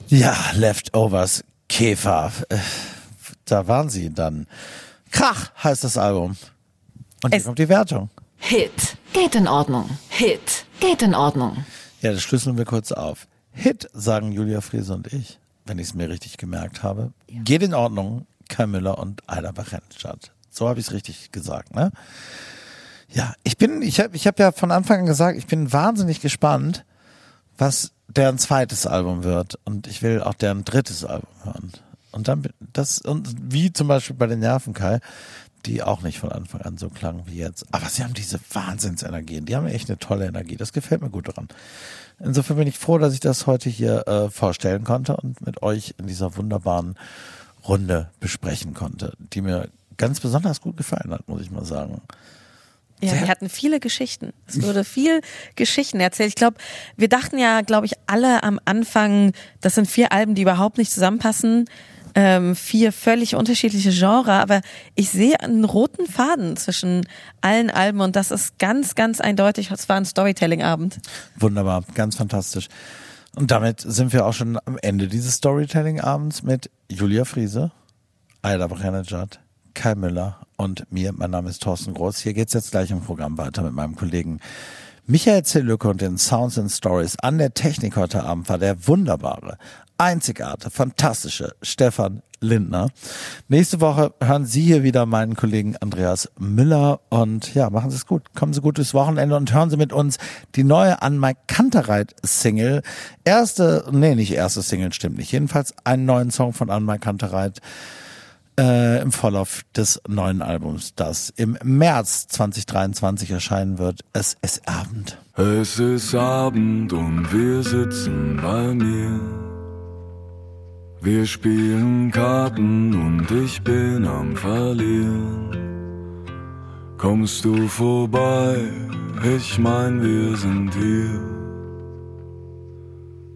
Ja, Leftovers, Käfer. Äh, Da waren sie dann. Krach heißt das Album. Und hier Es- kommt die Wertung. Hit. Geht in Ordnung. Hit. Geht in Ordnung. Ja, das schlüsseln wir kurz auf. Hit, sagen Julia Friese und ich, wenn ich es mir richtig gemerkt habe. Geht in Ordnung, Kai Müller und Aida Bachenstadt. So habe ich es richtig gesagt, ne? Ja, ich bin, ich habe ich hab ja von Anfang an gesagt, ich bin wahnsinnig gespannt, was deren zweites Album wird. Und ich will auch deren drittes Album hören. Und dann, das, und wie zum Beispiel bei den Nervenkai, die auch nicht von Anfang an so klangen wie jetzt. Aber sie haben diese Wahnsinnsenergien. Die haben echt eine tolle Energie. Das gefällt mir gut dran. Insofern bin ich froh, dass ich das heute hier äh, vorstellen konnte und mit euch in dieser wunderbaren Runde besprechen konnte, die mir ganz besonders gut gefallen hat, muss ich mal sagen. Ja, wir hatten viele Geschichten. Es wurde viel Geschichten erzählt. Ich glaube, wir dachten ja, glaube ich, alle am Anfang, das sind vier Alben, die überhaupt nicht zusammenpassen. Ähm, vier völlig unterschiedliche Genre, aber ich sehe einen roten Faden zwischen allen Alben und das ist ganz, ganz eindeutig. Es war ein Storytelling-Abend. Wunderbar, ganz fantastisch. Und damit sind wir auch schon am Ende dieses Storytelling-Abends mit Julia Friese, Aida Brennerjad, Kai Müller und mir. Mein Name ist Thorsten Groß. Hier geht's jetzt gleich im Programm weiter mit meinem Kollegen Michael Zellücke und den Sounds and Stories. An der Technik heute Abend war der wunderbare, einzigartige, fantastische Stefan Lindner. Nächste Woche hören Sie hier wieder meinen Kollegen Andreas Müller und ja, machen Sie es gut. Kommen Sie gut durchs Wochenende und hören Sie mit uns die neue An Mike Kantereit Single. Erste, nee, nicht erste Single, stimmt nicht. Jedenfalls einen neuen Song von An Mike Kantereit äh, im Vorlauf des neuen Albums, das im März 2023 erscheinen wird. Es ist Abend. Es ist Abend und wir sitzen bei mir. Wir spielen Karten und ich bin am Verlieren. Kommst du vorbei? Ich mein, wir sind hier.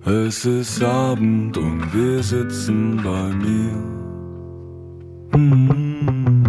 Es ist Abend und wir sitzen bei mir. Mm-hmm.